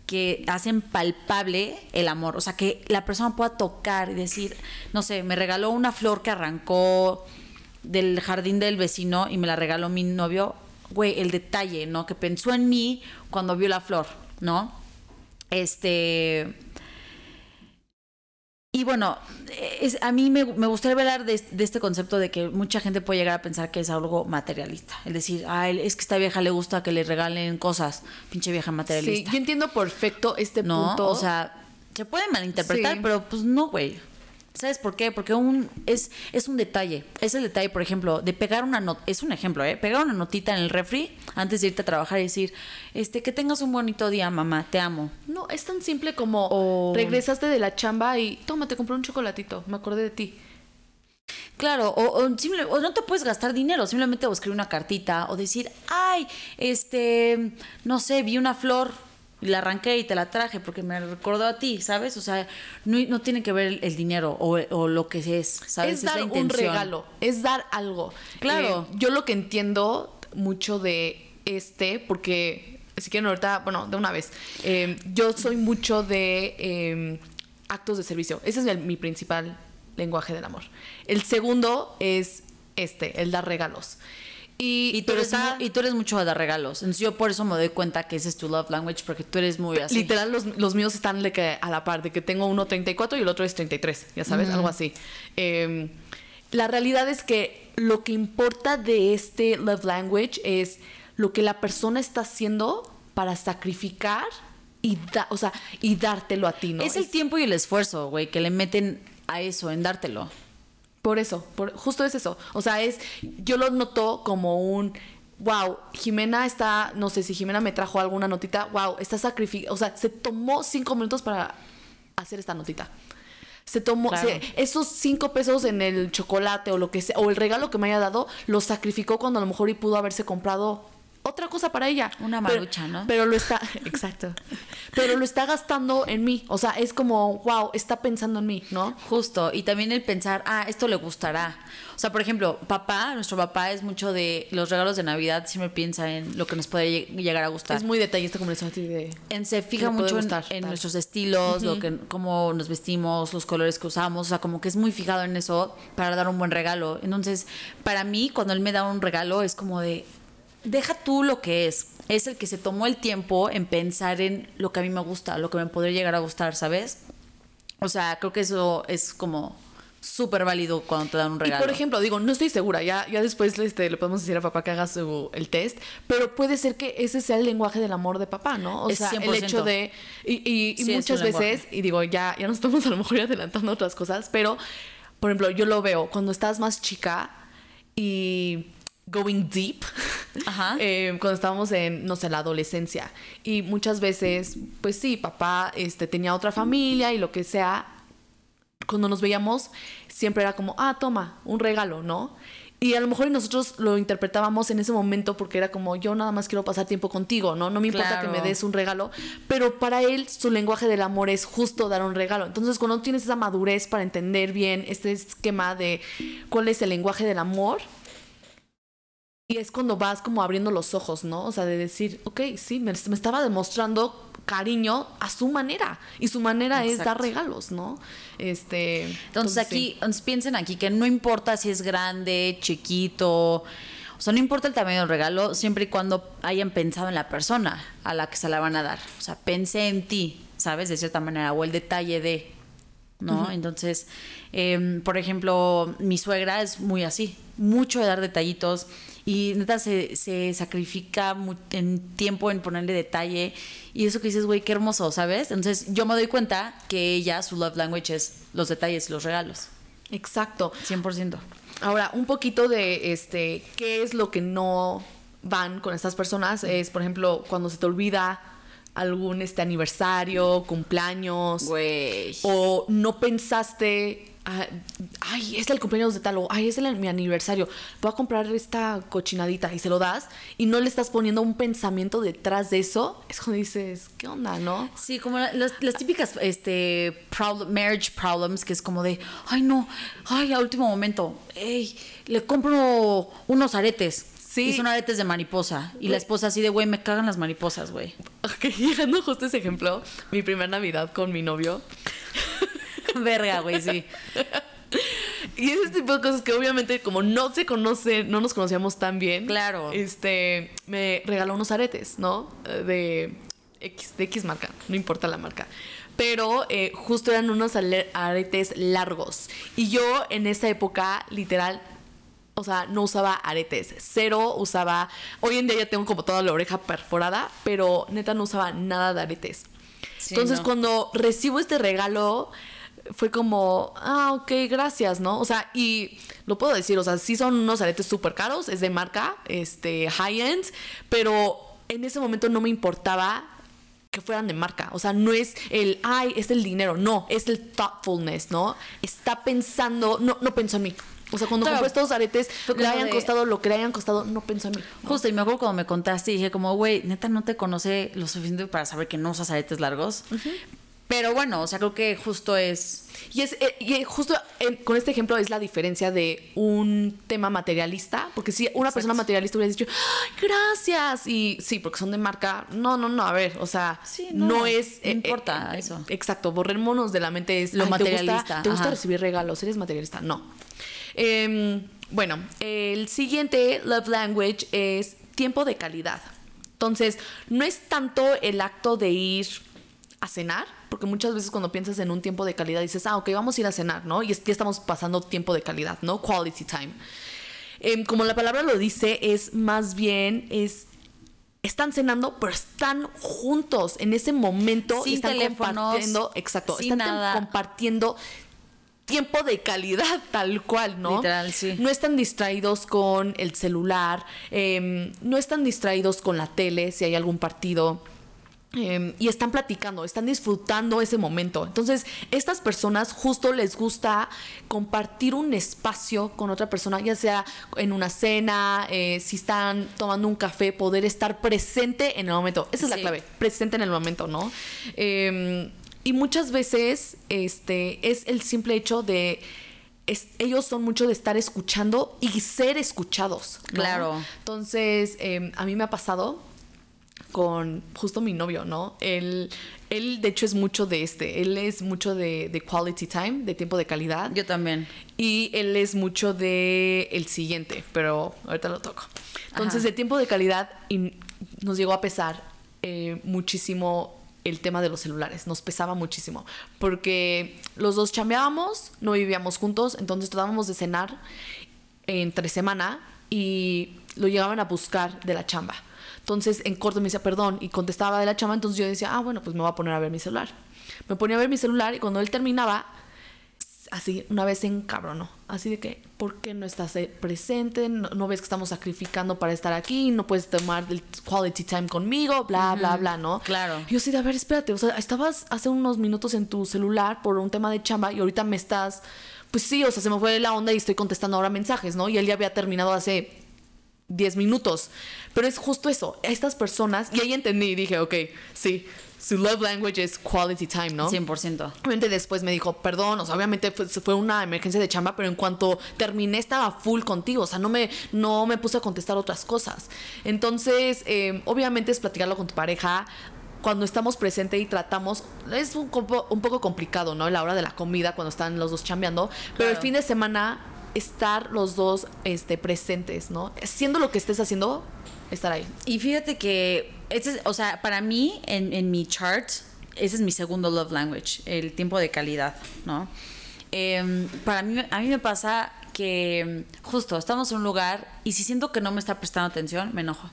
que hacen palpable el amor. O sea, que la persona pueda tocar y decir, no sé, me regaló una flor que arrancó del jardín del vecino y me la regaló mi novio. Güey, el detalle, ¿no? Que pensó en mí cuando vio la flor, ¿no? Este. Y bueno, es, a mí me, me gustaría hablar de, de, este concepto de que mucha gente puede llegar a pensar que es algo materialista. Es decir, ah, es que esta vieja le gusta que le regalen cosas. Pinche vieja materialista. Sí, yo entiendo perfecto este ¿No? punto. O sea, se puede malinterpretar, Sí. pero pues no, güey. ¿Sabes por qué? Porque un, es, es un detalle. Es el detalle, por ejemplo, de pegar una nota. Es un ejemplo, ¿eh? Pegar una notita en el refri antes de irte a trabajar y decir, este, que tengas un bonito día, mamá, te amo. No, es tan simple como O- regresaste de la chamba y toma, te compré un chocolatito, me acordé de ti. Claro, o, o simple- o no te puedes gastar dinero, simplemente o escribir una cartita o decir, ay, este, no sé, vi una flor la arranqué y te la traje porque me recordó a ti, ¿sabes? O sea, no, no tiene que ver el, el dinero o, o lo que es, ¿sabes? Es dar un regalo, es dar algo. Claro. Eh, yo lo que entiendo mucho de este, porque si quieren ahorita, bueno, de una vez, eh, yo soy mucho de eh, actos de servicio. Ese es el- mi principal lenguaje del amor. El segundo es este, el dar regalos. Y, Y tú, eres, está- y tú eres mucho de dar regalos. Entonces yo por eso me doy cuenta que ese es tu love language, porque tú eres muy así. Literal, los, los míos están de que a la par, de que tengo uno 34 y el otro es 33, ya sabes, algo así. Eh, la realidad es que lo que importa de este love language es lo que la persona está haciendo para sacrificar y, da- o sea, y dártelo a ti, ¿no? Es el tiempo y el esfuerzo, güey, que le meten a eso, en dártelo. Por eso, por, justo es eso. O sea, es, yo lo noto como un, wow, Jimena está, no sé si Jimena me trajo alguna notita, wow, está sacrificando, o sea, se tomó cinco minutos para hacer esta notita. Se tomó, Claro. se- esos cinco pesos en el chocolate o lo que sea, o el regalo que me haya dado, lo sacrificó cuando a lo mejor y pudo haberse comprado otra cosa para ella. Una Pero- marucha, ¿no? Pero lo está, exacto. Pero lo está gastando en mí. O sea, es como, wow, está pensando en mí, ¿no? Justo, y también el pensar, ah, esto le gustará. O sea, por ejemplo, papá, nuestro papá es mucho de los regalos de Navidad, siempre piensa en lo que nos puede lleg- llegar a gustar. Es muy detallista como así de... En- se fija mucho en, gustar, en tal. nuestros estilos, lo que, cómo nos vestimos, los colores que usamos, o sea, como que es muy fijado en eso para dar un buen regalo. Entonces, para mí, cuando él me da un regalo, es como de, deja tú lo que es. Es el que se tomó el tiempo en pensar en lo que a mí me gusta, lo que me podría llegar a gustar, ¿sabes? O sea, creo que eso es como súper válido cuando te dan un regalo. Y por ejemplo, digo, no estoy segura, ya, ya después este, le podemos decir a papá que haga su, el test, pero puede ser que ese sea el lenguaje del amor de papá, ¿no? O Es sea, el 100%. hecho de... Y, y- y Sí, es muchas veces, y digo, ya, ya nos estamos a lo mejor adelantando otras cosas, pero, por ejemplo, yo lo veo cuando estás más chica y going deep, Ajá. eh, cuando estábamos en, no sé, la adolescencia. Y muchas veces, pues sí, papá este, tenía otra familia y lo que sea, cuando nos veíamos, siempre era como, ah, toma, un regalo, ¿no? Y a lo mejor nosotros lo interpretábamos en ese momento porque era como, yo nada más quiero pasar tiempo contigo, ¿no? No me importa que me des un regalo, pero para él su lenguaje del amor es justo dar un regalo. Entonces, cuando tienes esa madurez para entender bien este esquema de cuál es el lenguaje del amor, y es cuando vas como abriendo los ojos, ¿no? O sea, de decir, ok, sí, me, me estaba demostrando cariño a su manera. Y su manera es dar regalos, ¿no? Este. Entonces aquí, entonces piensen aquí que no importa si es grande, chiquito, o sea, no importa el tamaño del regalo, siempre y cuando hayan pensado en la persona a la que se la van a dar. O sea, pensé en ti, ¿sabes? De cierta manera, o el detalle de, ¿no? Entonces, em, por ejemplo, mi suegra es muy así, mucho de dar detallitos y neta se, se sacrifica en tiempo en ponerle detalle y eso que dices, güey, qué hermoso, ¿sabes? Entonces yo me doy cuenta que ella, su love language es los detalles y los regalos. Exacto. 100%. Ahora, un poquito de este, qué es lo que no van con estas personas es, por ejemplo, cuando se te olvida algún este aniversario, cumpleaños, Güey. o no pensaste, ay, es el cumpleaños de tal, o ay, es el, mi aniversario, voy a comprar esta cochinadita y se lo das y no le estás poniendo un pensamiento detrás de eso, es cuando dices, ¿qué onda, no? Sí, como la- las, las típicas este, problem- marriage problems, que es como de, ay no, ay, a último momento, ey, le compro unos aretes. Sí. Y son aretes de mariposa. Y la esposa así de, güey, me cagan las mariposas, güey. Ok, llegando justo ese ejemplo, mi primera Navidad con mi novio. Verga, güey, sí. Y ese tipo de cosas que obviamente como no se conocen, no nos conocíamos tan bien. Claro. Este, me regaló unos aretes, ¿no? Eh, De X, de X marca, no importa la marca. Pero eh, justo eran unos aretes largos. Y yo en esa época, literal, o sea, no usaba aretes. Cero usaba. Hoy en día ya tengo como toda la oreja perforada, pero neta no usaba nada de aretes. Sí, Entonces, no. cuando recibo este regalo, fue como, ah, ok, gracias, ¿no? O sea, y lo puedo decir, o sea, sí son unos aretes súper caros, es de marca, este, high-end, pero en ese momento no me importaba que fueran de marca. O sea, no es el, ay, es el dinero, no, es el thoughtfulness, ¿no? Está pensando, no, no pensó en mí. O sea, cuando Claro. compré estos aretes, le hayan de- costado lo que le hayan costado, no pensó en mí. ¿no? Justo, y me acuerdo cuando me contaste y dije como, güey, neta no te conoce lo suficiente para saber que no usas aretes largos. Pero bueno, o sea, creo que justo es... Y, es, eh, y justo eh, con este ejemplo es la diferencia de un tema materialista, porque si una persona materialista hubiera dicho, "Ay, gracias, y sí, porque son de marca, no, no, no, a ver, o sea, Sí, no, no, es... no importa eso. Exacto, borrémonos de la mente es Lo "Ay, ¿te gusta- materialista, ¿Te gusta, recibir regalos? ¿Eres materialista? No. Em, bueno, el siguiente love language es tiempo de calidad. Entonces, no es tanto el acto de ir a cenar, porque muchas veces cuando piensas en un tiempo de calidad dices, ah, ok, vamos a ir a cenar, ¿no? Y es que estamos pasando tiempo de calidad, ¿no? Quality time. Em, como la palabra lo dice, es más bien, es... Están cenando, pero están juntos en ese momento. y Sin están teléfonos, compartiendo, exacto, sin están nada. compartiendo tiempo de calidad tal cual, ¿no? Literal, sí. No están distraídos con el celular, em, no están distraídos con la tele si hay algún partido. Em, y están platicando, están disfrutando ese momento. Entonces, estas personas justo les gusta compartir un espacio con otra persona, ya sea en una cena, eh, si están tomando un café, poder estar presente en el momento. Esa es la clave, presente en el momento, ¿no? Em, y muchas veces este, es el simple hecho de... es- ellos son mucho de estar escuchando y ser escuchados. ¿no? Claro. Entonces, em, a mí me ha pasado con justo mi novio, ¿no? Él, él de hecho es mucho de este, él es mucho de, de quality time, de tiempo de calidad. Yo también. Y él es mucho de el siguiente, pero ahorita lo toco. Entonces, Ajá. de tiempo de calidad y nos llegó a pesar eh, muchísimo el tema de los celulares. Nos pesaba muchísimo. Porque los dos chambeábamos, no vivíamos juntos, entonces tratábamos de cenar entre semana y lo llegaban a buscar de la chamba. Entonces, en corto me decía, perdón, y contestaba de la chamba, entonces yo decía, ah, bueno, pues me voy a poner a ver mi celular. Me ponía a ver mi celular y cuando él terminaba, así, una vez se encabronó. Así de que, ¿por qué no estás eh, presente? No, no ves que estamos sacrificando para estar aquí, no puedes tomar el quality time conmigo, bla, bla, bla, ¿no? claro. Y yo sí, a ver, espérate, o sea, estabas hace unos minutos en tu celular por un tema de chamba y ahorita me estás, pues sí, o sea, se me fue la onda y estoy contestando ahora mensajes, ¿no? Y él ya había terminado hace 10 minutos. Pero es justo eso, estas personas, y ahí entendí y dije, ok, sí, su love language es quality time, ¿no? 100%. Obviamente después me dijo, perdón, o sea, obviamente fue, fue una emergencia de chamba, pero en cuanto terminé estaba full contigo, o sea, no me, no me puse a contestar otras cosas. Entonces, eh, obviamente es platicarlo con tu pareja. Cuando estamos presentes y tratamos, es un, un poco complicado, ¿no? La hora de la comida, cuando están los dos chambeando, pero el fin de semana estar los dos este, presentes, ¿no? Siendo lo que estés haciendo, estar ahí. Y fíjate que, ese es- o sea, para mí, en, en mi chart, ese es mi segundo love language, el tiempo de calidad, ¿no? Em, para mí, a mí me pasa que justo estamos en un lugar y si siento que no me está prestando atención, me enojo.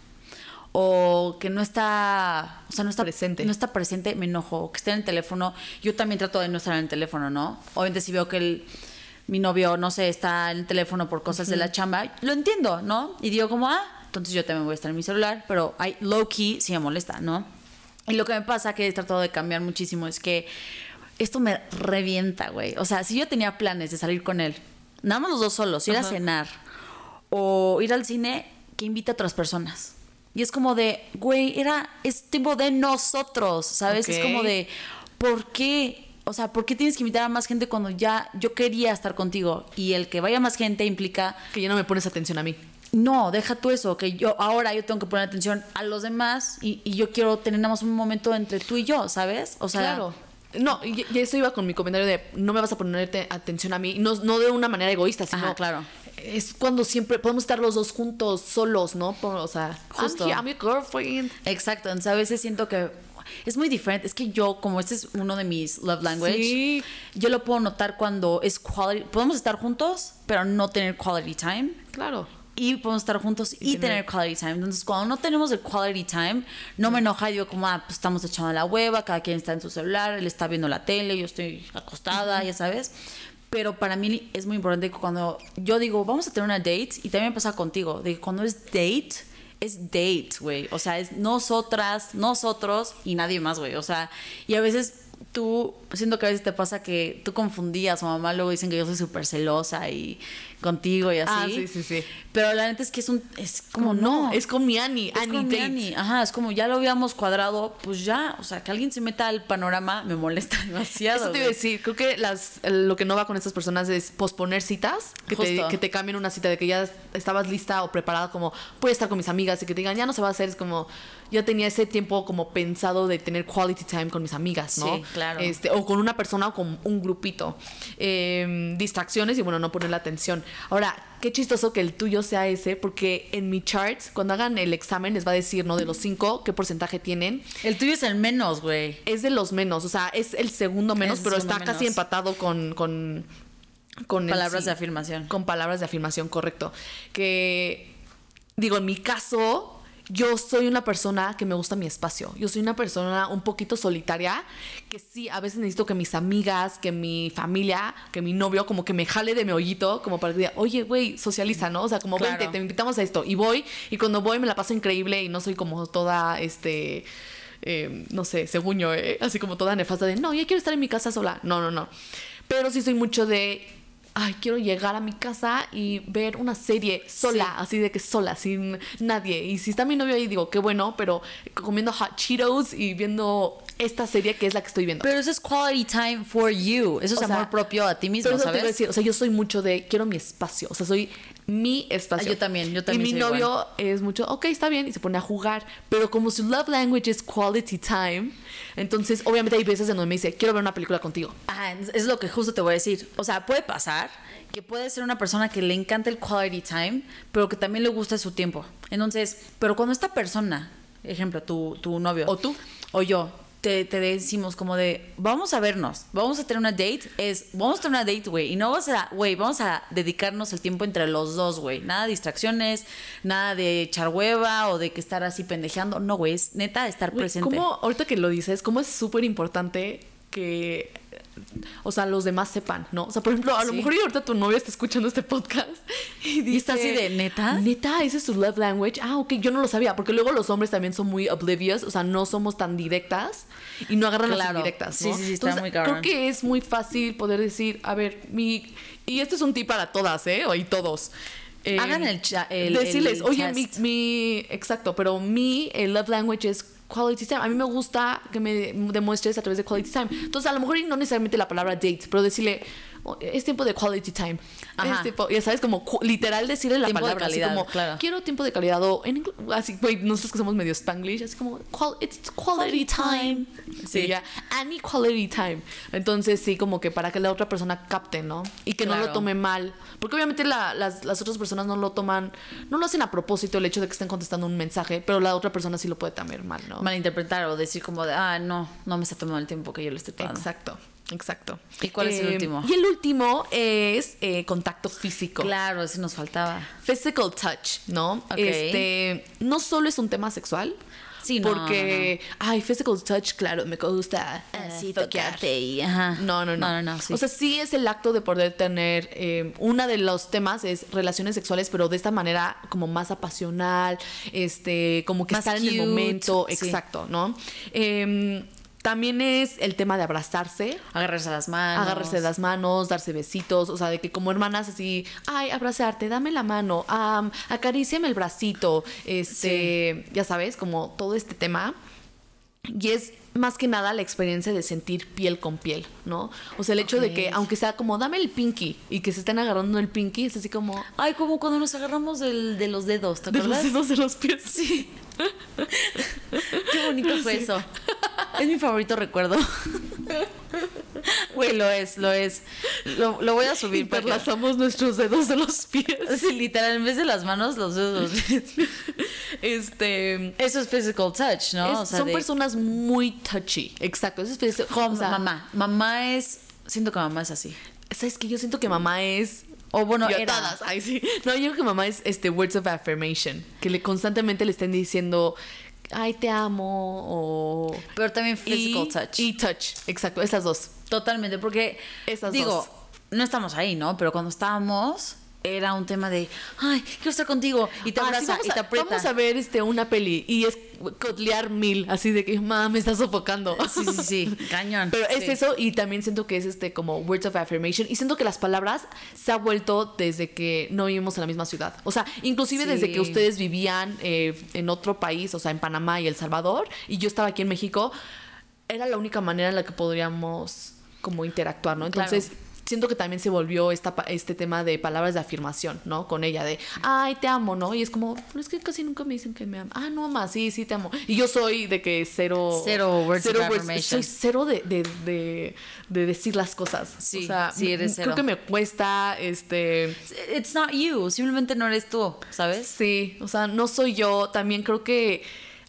O que no está, o sea, no está Presente. No está presente, me enojo. O que esté en el teléfono. Yo también trato de no estar en el teléfono, ¿no? Obviamente si veo que el, mi novio, no sé, está en el teléfono por cosas de la chamba, lo entiendo, ¿no? Y digo como, ah, entonces yo también voy a estar en mi celular, pero hay low key sí me molesta, ¿no? Y lo que me pasa, que he tratado de cambiar muchísimo, es que esto me revienta, güey. O sea, si yo tenía planes de salir con él, nada más los dos solos, ir a cenar o ir al cine, que invite a otras personas. Y es como de, güey, era, es tiempo de nosotros, ¿sabes? Es Ok. como de, ¿por qué? O sea, ¿por qué tienes que invitar a más gente cuando ya yo quería estar contigo? Y el que vaya más gente implica Que ya no me pones atención a mí. no, deja tú eso, que yo ahora yo tengo que poner atención a los demás y, y yo quiero tener nada más un momento entre tú y yo, ¿sabes? O sea, Claro. No, y, y eso iba con mi comentario de no me vas a ponerte atención a mí, no, no de una manera egoísta, sino Ajá, claro. es cuando siempre podemos estar los dos juntos, solos, ¿no? Por- o sea, Justo. I'm, here, I'm your girlfriend. Exacto, entonces a veces siento que es muy diferente. Es que yo, como este es uno de mis love language, Sí. yo lo puedo notar cuando es quality. Podemos estar juntos, pero no tener quality time. Claro. Y podemos estar juntos y, Y tener tener- quality time. Entonces, cuando no tenemos el quality time, no me enoja. Digo, como, ah, pues estamos echando la hueva, cada quien está en su celular, él está viendo la tele, yo estoy acostada, ya sabes. Pero para mí es muy importante que cuando yo digo, vamos a tener una date, y también pasa contigo, de que cuando es date, es date, güey. O sea, es nosotras, nosotros y nadie más, güey. O sea, y a veces tú, siento que a veces te pasa que tú confundías, o mamá luego dicen que yo soy súper celosa y contigo y así. Ah, sí, sí, sí. Pero la neta es que es un, es como, Como no, es con mi Annie, es Annie con mi. Annie. Ajá, es como ya lo habíamos cuadrado, pues ya, o sea, que alguien se meta al panorama me molesta demasiado. Eso te iba a decir, creo que las, lo que no va con estas personas es posponer citas, que te, Justo. que te cambien una cita de que ya estabas lista o preparada como, voy a estar con mis amigas y que te digan, ya no se va a hacer, es como, yo tenía ese tiempo como pensado de tener quality time con mis amigas, ¿no? Sí, claro. Este, o con una persona o con un grupito. Eh, distracciones y bueno, no poner la atención. Ahora, qué chistoso que el tuyo sea ese, porque en mi charts, cuando hagan el examen, les va a decir, ¿no? De los cinco, qué porcentaje tienen El tuyo es el menos, güey. es de los menos, o sea, es el segundo menos, Es pero está casi empatado con con con Palabras de afirmación. Con palabras de afirmación, correcto. Que digo, en mi caso, yo soy una persona que me gusta mi espacio. Yo soy una persona un poquito solitaria, que sí, a veces necesito que mis amigas, que mi familia, que mi novio, como que me jale de mi hoyito, como para que diga, oye, güey, socializa, ¿no? O sea, como, Claro. vente, te invitamos a esto. Y voy, y cuando voy me la paso increíble y no soy como toda, este, eh, no sé, según yo, ¿eh? así como toda nefasta de, no, ya quiero estar en mi casa sola. No, no, no. Pero sí soy mucho de, ay, quiero llegar a mi casa y ver una serie sola, así de que sola, sin nadie. Y si está mi novio ahí, digo, qué bueno, pero comiendo hot Cheetos y viendo esta serie que es la que estoy viendo. Pero eso es quality time for you. Eso es sea, amor propio a ti mismo, Pero eso te iba a ¿sabes? decir, o sea, yo soy mucho de quiero mi espacio, o sea, soy mi espacio. Ah, yo también, yo también Y mi novio igual. es mucho, ok, está bien, y se pone a jugar, pero como su love language es quality time, entonces obviamente hay veces en donde me dice, quiero ver una película contigo. Ah, es- es lo que justo te voy a decir. O sea, puede pasar que puede ser una persona que le encanta el quality time, pero que también le gusta su tiempo. Entonces, pero cuando esta persona, ejemplo, tu, tu novio. O tú. O yo. Te, te decimos como de, vamos a vernos, vamos a tener una date, es, vamos a tener una date, güey, y no vas a, güey, vamos a dedicarnos el tiempo entre los dos, güey, nada de distracciones, nada de echar hueva o de que estar así pendejeando, no, güey, es neta estar presente. ¿Cómo, ahorita que lo dices, cómo es súper importante que, o sea, los demás sepan, ¿no? O sea, por ejemplo, a lo Sí. mejor y ahorita tu novia está escuchando este podcast y dice... está así de, ¿neta? Neta, ese es su love language. Ah, ok, yo no lo sabía, porque luego los hombres también son muy oblivious, o sea, no somos tan directas y no agarran las indirectas, Sí, ¿no? sí, sí, está Entonces, muy cabrón. Creo que es muy fácil poder decir, a ver, mi... Y este es un tip para todas, ¿eh? Y todos. Eh, Hagan el cha- el- Decirles, el oye, mi, mi... Exacto, pero mi el love language es quality time. A mí me gusta que me demuestres a través de quality time. Entonces, a lo mejor no necesariamente la palabra date, pero decirle, "Oh, es tiempo de quality time. Ajá. Es tiempo, ya sabes, como literal decirle la Tiempo de palabra. así como, claro. quiero tiempo de calidad o en así, güey, nosotros que somos medio spanglish, así como, "Qual- it's quality time. Sí, Sí. ya, any quality time. Entonces, sí, como que para que la otra persona capte, ¿no? Y que no lo tome mal. Porque obviamente la- las, las otras personas no lo toman, no lo hacen a propósito el hecho de que estén contestando un mensaje, pero la otra persona sí lo puede tomar mal, ¿no? malinterpretar o decir como de, ah, no, no me está tomando el tiempo que yo le estoy tomando. Exacto, exacto. ¿Y cuál es el Eh, último? Y el último es eh, contacto físico. Claro, ese nos faltaba. Physical touch, ¿no? Ok. Este, no solo es un tema sexual. Sí, no, porque, ay, physical touch, claro, me gusta. Así, eh, toquear. tocarte y, ajá. No, no, no. No, no, no, sí. O sea, sí es el acto de poder tener. Eh, uno de los temas es relaciones sexuales, pero de esta manera como más apasional, este, como que Más estar en el momento. sí. Exacto, ¿no? Em, también es el tema de abrazarse. agarrarse las manos. Agarrarse las manos, darse besitos, o sea, de que como hermanas así, ay, abrazarte, dame la mano, am, acaríciame el bracito, este, ya sabes, como todo este tema. Y es más que nada la experiencia de sentir piel con piel, ¿no? O sea, el hecho de que, aunque sea como, dame el pinky, y que se estén agarrando el pinky, es así como, Ay, como cuando nos agarramos del- de los dedos, ¿te de los acuerdas? dedos de los pies. Sí. Qué bonito fue eso. Es mi favorito recuerdo. Güey, lo es, lo es. Lo, lo voy a subir. que- Interlazamos nuestros dedos de los pies. Sí, literal, en vez de las manos, los dedos. Este. Eso es physical touch, ¿no? es- O sea, son de- personas muy touchy. Exacto. Eso es physical- o sea, mamá. Mamá es. Siento que mamá es así. ¿Sabes qué? Yo siento que mamá es. O bueno, Yo era. todas, ay, sí. No, yo creo que mamá es este words of affirmation. Que le constantemente le estén diciendo, ay, te amo. O. Pero también physical y, touch. Y touch. Exacto, esas dos. Totalmente, porque Esas digo, dos. no estamos ahí, ¿no? Pero cuando estábamos era un tema de, ay, quiero estar contigo y te Ah, sí, abraza vamos y te aprieta. Vamos a ver este, una peli y es cotlear mil, así de que, mamá, me está sofocando. Sí, sí, sí, cañón. Pero es eso y también siento que es este como words of affirmation y siento que las palabras se ha vuelto desde que no vivimos en la misma ciudad. O sea, inclusive Sí. desde que ustedes vivían eh, en otro país, o sea, en Panamá y El Salvador, y yo estaba aquí en México, era la única manera en la que podríamos como interactuar, ¿no? Claro. Siento que también se volvió esta, este tema de palabras de afirmación, ¿no? Con ella, de, ay, te amo, ¿no? Y es como, "Pero es que casi nunca me dicen que me aman. Ah, no, mamá, sí, sí, te amo. Y yo soy de que cero... Cero words of words-. Soy cero de, de, de, de decir las cosas. Sí, o sea, sí, eres creo cero. que me cuesta, este... It's not you, simplemente no eres tú, ¿sabes? Sí, o sea, no soy yo. También creo que,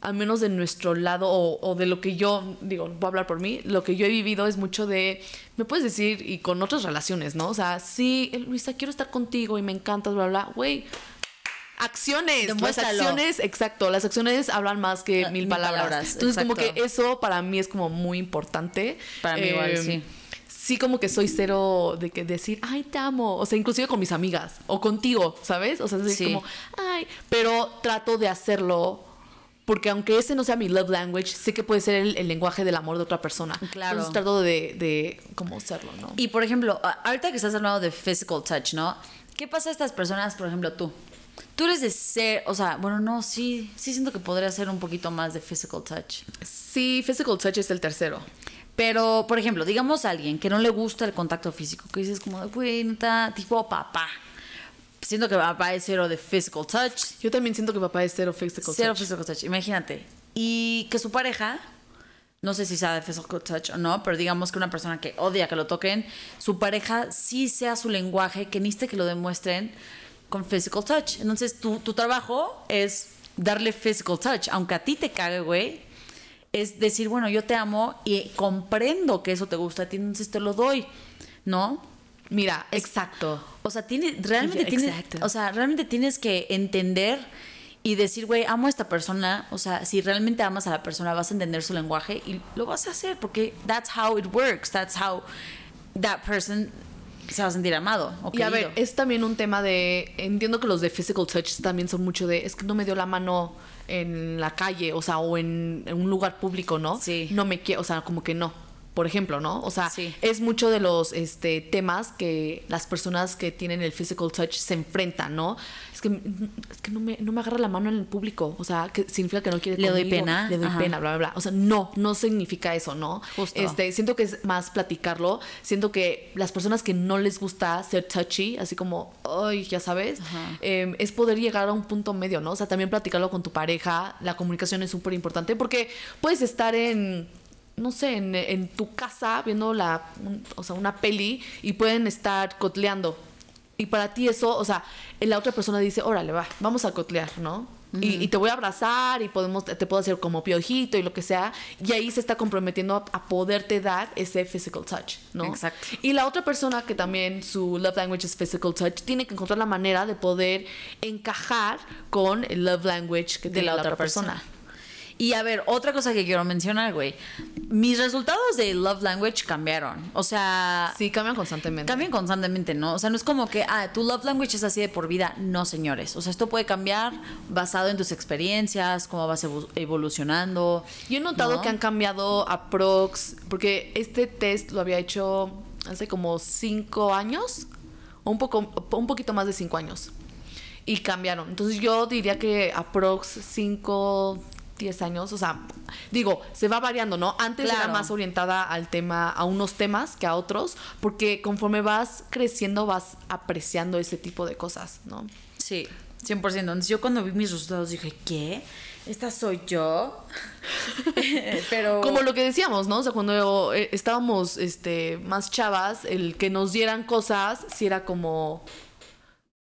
al menos de nuestro lado, o, o de lo que yo, digo, voy a hablar por mí, lo que yo he vivido es mucho de, me puedes decir, y con otras relaciones, ¿no? O sea, sí, Luisa, quiero estar contigo y me encantas, bla, bla, güey. Acciones, las acciones, exacto, las acciones hablan más que Ah, mil mil palabras. palabras, Entonces, como que eso para mí es como muy importante. Para mí igual, Eh, sí. Sí, como que soy cero de que decir, ay, te amo. O sea, inclusive con mis amigas o contigo, ¿sabes? O sea, es Sí. como, ay, pero trato de hacerlo porque aunque ese no sea mi love language, sé que puede ser el, el lenguaje del amor de otra persona. Claro. Entonces trato de, de como serlo, ¿no? Y por ejemplo, ahorita que estás hablando de physical touch, ¿no? ¿Qué pasa a estas personas, por ejemplo, tú? Tú eres de ser, o sea, bueno, no, sí, sí siento que podría ser un poquito más de physical touch. Sí, physical touch es el tercero. Pero, por ejemplo, digamos a alguien que no le gusta el contacto físico, que dices como, güey, neta, tipo papá. Siento que papá es cero de physical touch, Yo también siento que papá es cero physical cero touch. physical touch, imagínate. Y que su pareja, no sé si sea de physical touch o no, pero digamos que una persona que odia que lo toquen, su pareja sí sea su lenguaje, que necesite que lo demuestren con physical touch. Entonces, tu, tu trabajo es darle physical touch, aunque a ti te cague, güey. Es decir, bueno, yo te amo y comprendo que eso te gusta a ti, entonces te lo doy, ¿no? Mira, exacto. O sea, tiene, realmente tienes, exacto. o sea, realmente tienes que entender y decir, güey, amo a esta persona. O sea, si realmente amas a la persona, vas a entender su lenguaje y lo vas a hacer porque that's how it works. That's how that person se va a sentir amado o Y a ver, es también un tema de. Entiendo que los de physical touch también son mucho de. Es que no me dio la mano en la calle, o sea, o en, en un lugar público, ¿no? Sí. No me quiero, o sea, como que no. Por ejemplo, ¿no? O sea, Sí. es mucho de los este, temas que las personas que tienen el physical touch se enfrentan, ¿no? Es que, es que no, me, no me agarra la mano en el público. O sea, que significa que no quiere Le doy pena. Le doy Ajá. pena, bla, bla, bla. O sea, no, no significa eso, ¿no? Justo. Este, siento que es más platicarlo. Siento que las personas que no les gusta ser touchy, así como, ay, ya sabes, eh, es poder llegar a un punto medio, ¿no? O sea, también platicarlo con tu pareja. La comunicación es súper importante porque puedes estar en, no sé, en, en tu casa viendo la, un- o sea, una peli y pueden estar cotleando. Y para ti eso, o sea, la otra persona dice, órale, va, vamos a cotlear, ¿no? y, y te voy a abrazar y podemos, te puedo hacer como piojito y lo que sea. Y ahí se está comprometiendo a, a poderte dar ese physical touch, ¿no? Exacto. Y la otra persona que también su love language es physical touch, tiene que encontrar la manera de poder encajar con el love language que de tiene la otra persona. Y a ver, otra cosa que quiero mencionar, güey. Mis resultados de Love Language cambiaron. O sea, Sí, cambian constantemente. cambian constantemente, ¿no? O sea, no es como que, ah, tu Love Language es así de por vida. No, señores. O sea, esto puede cambiar basado en tus experiencias, cómo vas evo- evolucionando. Yo he notado ¿no? que han cambiado a Prox, porque este test lo había hecho hace como cinco años, o un, poco, un poquito más de cinco años, y cambiaron. Entonces yo diría que a Prox cinco, 10 años, o sea, digo, se va variando, ¿no? Antes era más orientada al tema, a unos temas que a otros, porque conforme vas creciendo vas apreciando ese tipo de cosas, ¿no? Sí, 100%. Entonces yo cuando vi mis resultados dije, ¿qué? ¿Esta soy yo? Pero... Como lo que decíamos, ¿no? O sea, cuando eh, estábamos este, más chavas, el que nos dieran cosas, sí era como,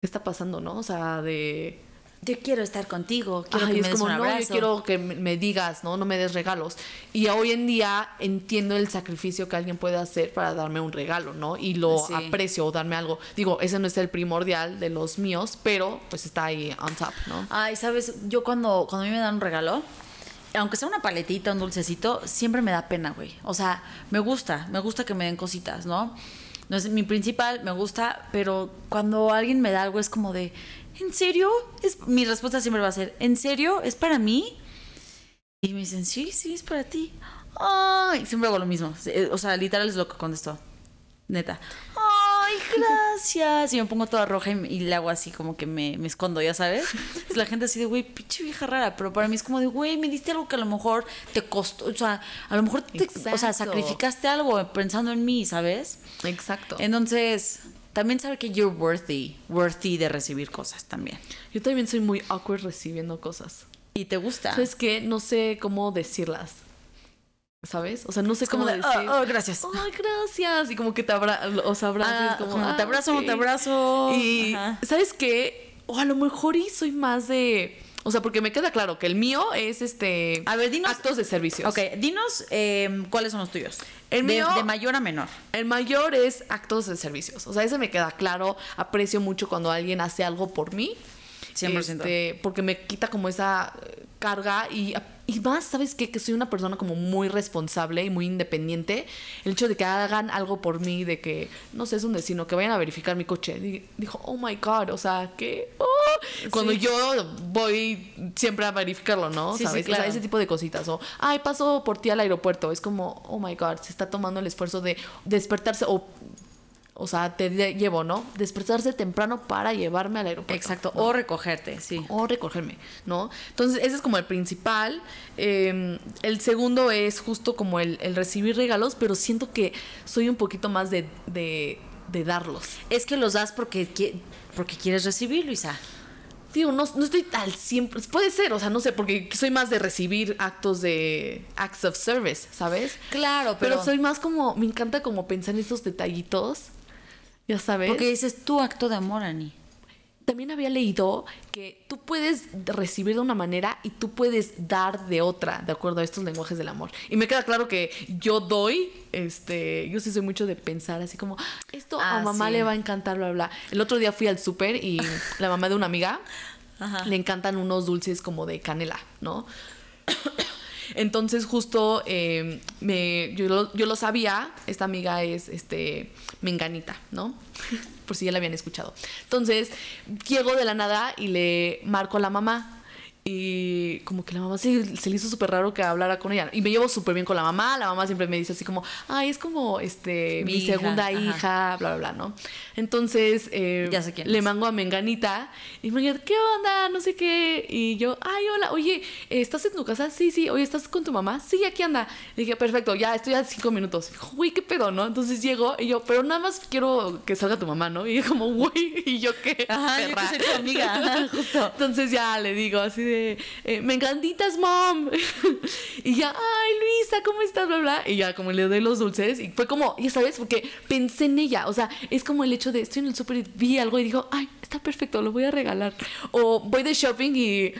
¿qué está pasando, no? O sea, de... Yo quiero estar contigo, quiero Ay, que es me des como, un no, abrazo. yo quiero que me me digas, ¿no? No me des regalos. Y hoy en día entiendo el sacrificio que alguien puede hacer para darme un regalo, ¿no? Y lo Sí. aprecio o darme algo. Digo, ese no es el primordial de los míos, pero pues está ahí on top, ¿no? Ay, ¿sabes? Yo cuando, cuando a mí me dan un regalo, aunque sea una paletita, un dulcecito, siempre me da pena, güey. O sea, me gusta, me gusta que me den cositas, ¿no? No es mi principal, me gusta, pero cuando alguien me da algo es como de, ¿en serio? Es, mi respuesta siempre va a ser, ¿en serio? ¿Es para mí? Y me dicen, sí, sí, es para ti. Ay, siempre hago lo mismo. O sea, literal es lo que contestó. Neta. Ay, gracias. Y me pongo toda roja y, y le hago así como que me, me escondo, ya sabes. Es la gente así de, güey, pinche vieja rara. Pero para mí es como de, güey, me diste algo que a lo mejor te costó. O sea, a lo mejor te, o sea, sacrificaste algo pensando en mí, ¿sabes? Exacto. Entonces, también saber que you're worthy, worthy de recibir cosas también. Yo también soy muy awkward recibiendo cosas. Y te gusta. ¿Sabes qué? No sé cómo decirlas. ¿Sabes? O sea, no sé Es como cómo de, decir. "Oh, oh, gracias. Ay, gracias. Y como que te abra o sea, abrazas, Ah, como, como, ah, te abrazo, ok. te abrazo. Y, Ajá. ¿sabes qué? O a lo mejor y soy más de. O sea, porque me queda claro que el mío es este. A ver, dinos- Actos de servicios. Ok, dinos eh, cuáles son los tuyos. El de, mío- de mayor a menor. El mayor es actos de servicios. O sea, ese me queda claro. Aprecio mucho cuando alguien hace algo por mí. 100%. Este, porque me quita como esa eh, carga y, y más, ¿sabes qué? Que soy una persona como muy responsable y muy independiente. El hecho de que hagan algo por mí, de que, no sé, es un destino, que vayan a verificar mi coche. Di- Dijo, oh my God, o sea, ¿qué? Oh. Cuando Sí. yo voy siempre a verificarlo, ¿no? Sí, sí, ¿Sabes? O sea, claro. ese tipo de cositas. O, ay, paso por ti al aeropuerto. Es como, oh my God, se está tomando el esfuerzo de despertarse o... O sea, te llevo, ¿no? Despertarse temprano para llevarme al aeropuerto. Exacto. ¿no? O recogerte, sí. o recogerme, ¿no? Entonces, ese es como el principal. Eh, el segundo es justo como el, el recibir regalos, pero siento que soy un poquito más de, de, de darlos. Es que los das porque, porque quieres recibir, Luisa. Digo, no, no estoy al siempre. Puede ser, o sea, no sé, porque soy más de recibir actos de. acts of service, ¿sabes? Claro, Pero, soy más como. Me encanta como pensar en esos detallitos. Ya sabes. Porque dices tu acto de amor, Ani. También había leído que tú puedes recibir de una manera y tú puedes dar de otra, de acuerdo a estos lenguajes del amor. Y me queda claro que yo doy, este, yo sí soy mucho de pensar así como, esto a Ah, mamá sí. le va a encantar, bla, bla. El otro día fui al súper y la mamá de una amiga Ajá. le encantan unos dulces como de canela, ¿no? Entonces justo eh, me, yo, lo, yo lo sabía, esta amiga es este menganita, ¿no? Por si ya la habían escuchado. Entonces, llego de la nada y le marco a la mamá. Y como que la mamá se, se le hizo súper raro que hablara con ella. Y me llevo súper bien con la mamá. La mamá siempre me dice así como, ay, es como este Mi mi, hija, segunda ajá. hija, bla, bla, bla, ¿no? Entonces, eh, Ya sé quién le es. mango a Menganita y Menganita, ¿qué onda? No sé qué. Y yo, ay, hola, oye, ¿estás en tu casa? Sí, sí. Oye, ¿estás con tu mamá? Sí, aquí anda. Le dije, perfecto, ya estoy a cinco minutos. Güey, ¿qué pedo, no? Entonces llego y yo, pero nada más quiero que salga tu mamá, ¿no? Y yo como, güey, ¿y yo qué? Ajá, yo que perra?". soy tu amiga, ajá, justo. Entonces ya le digo así de, eh, Menganditas, mom. y ya, ay, Luisa, ¿cómo estás? Bla, bla. Y ya como le doy los dulces y fue como, ya sabes, porque pensé en ella. O sea, es como el hecho de, estoy en el súper y vi algo y digo, ay, está perfecto, lo voy a regalar. O voy de shopping y,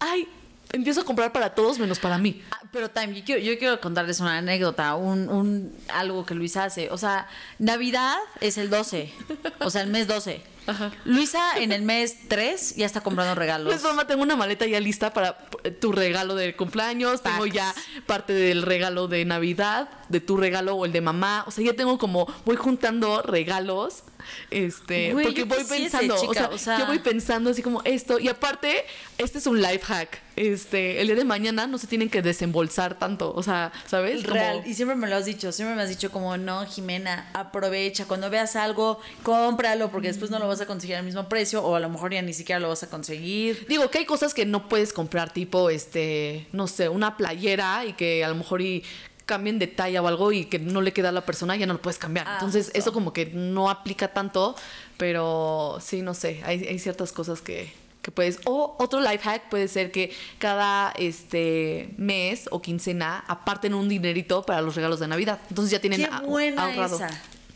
ay, empiezo a comprar para todos menos para mí. Ah, pero Time, yo quiero, yo quiero contarles una anécdota, un, un algo que Luisa hace. O sea, Navidad es el 12, o sea, el mes 12. Luisa en el mes 3 ya está comprando regalos. No es broma, tengo una maleta ya lista para tu regalo de cumpleaños, tengo ya parte del regalo de Navidad, de tu regalo o el de mamá, o sea, ya tengo como voy juntando regalos, este, Güey, porque yo voy pensando, chica, o, sea, o sea- yo voy pensando así como esto y aparte este es un life hack, este, el día de mañana no se tienen que desembolsar tanto, o sea, ¿sabes? Como- Real, y siempre me lo has dicho, siempre me has dicho como, no, Jimena, aprovecha, cuando veas algo, cómpralo, porque después no lo vas vas a conseguir al mismo precio o a lo mejor ya ni siquiera lo vas a conseguir. Digo que hay cosas que no puedes comprar, tipo, este, no sé, una playera y que a lo mejor y cambien de talla o algo y que no le queda a la persona, ya no lo puedes cambiar. Ah, Entonces, justo. eso como que no aplica tanto, pero sí, no sé, hay, hay ciertas cosas que, que puedes. O otro life hack puede ser que cada este mes o quincena aparten un dinerito para los regalos de Navidad. Entonces ya tienen Qué buena ahorrado. esa.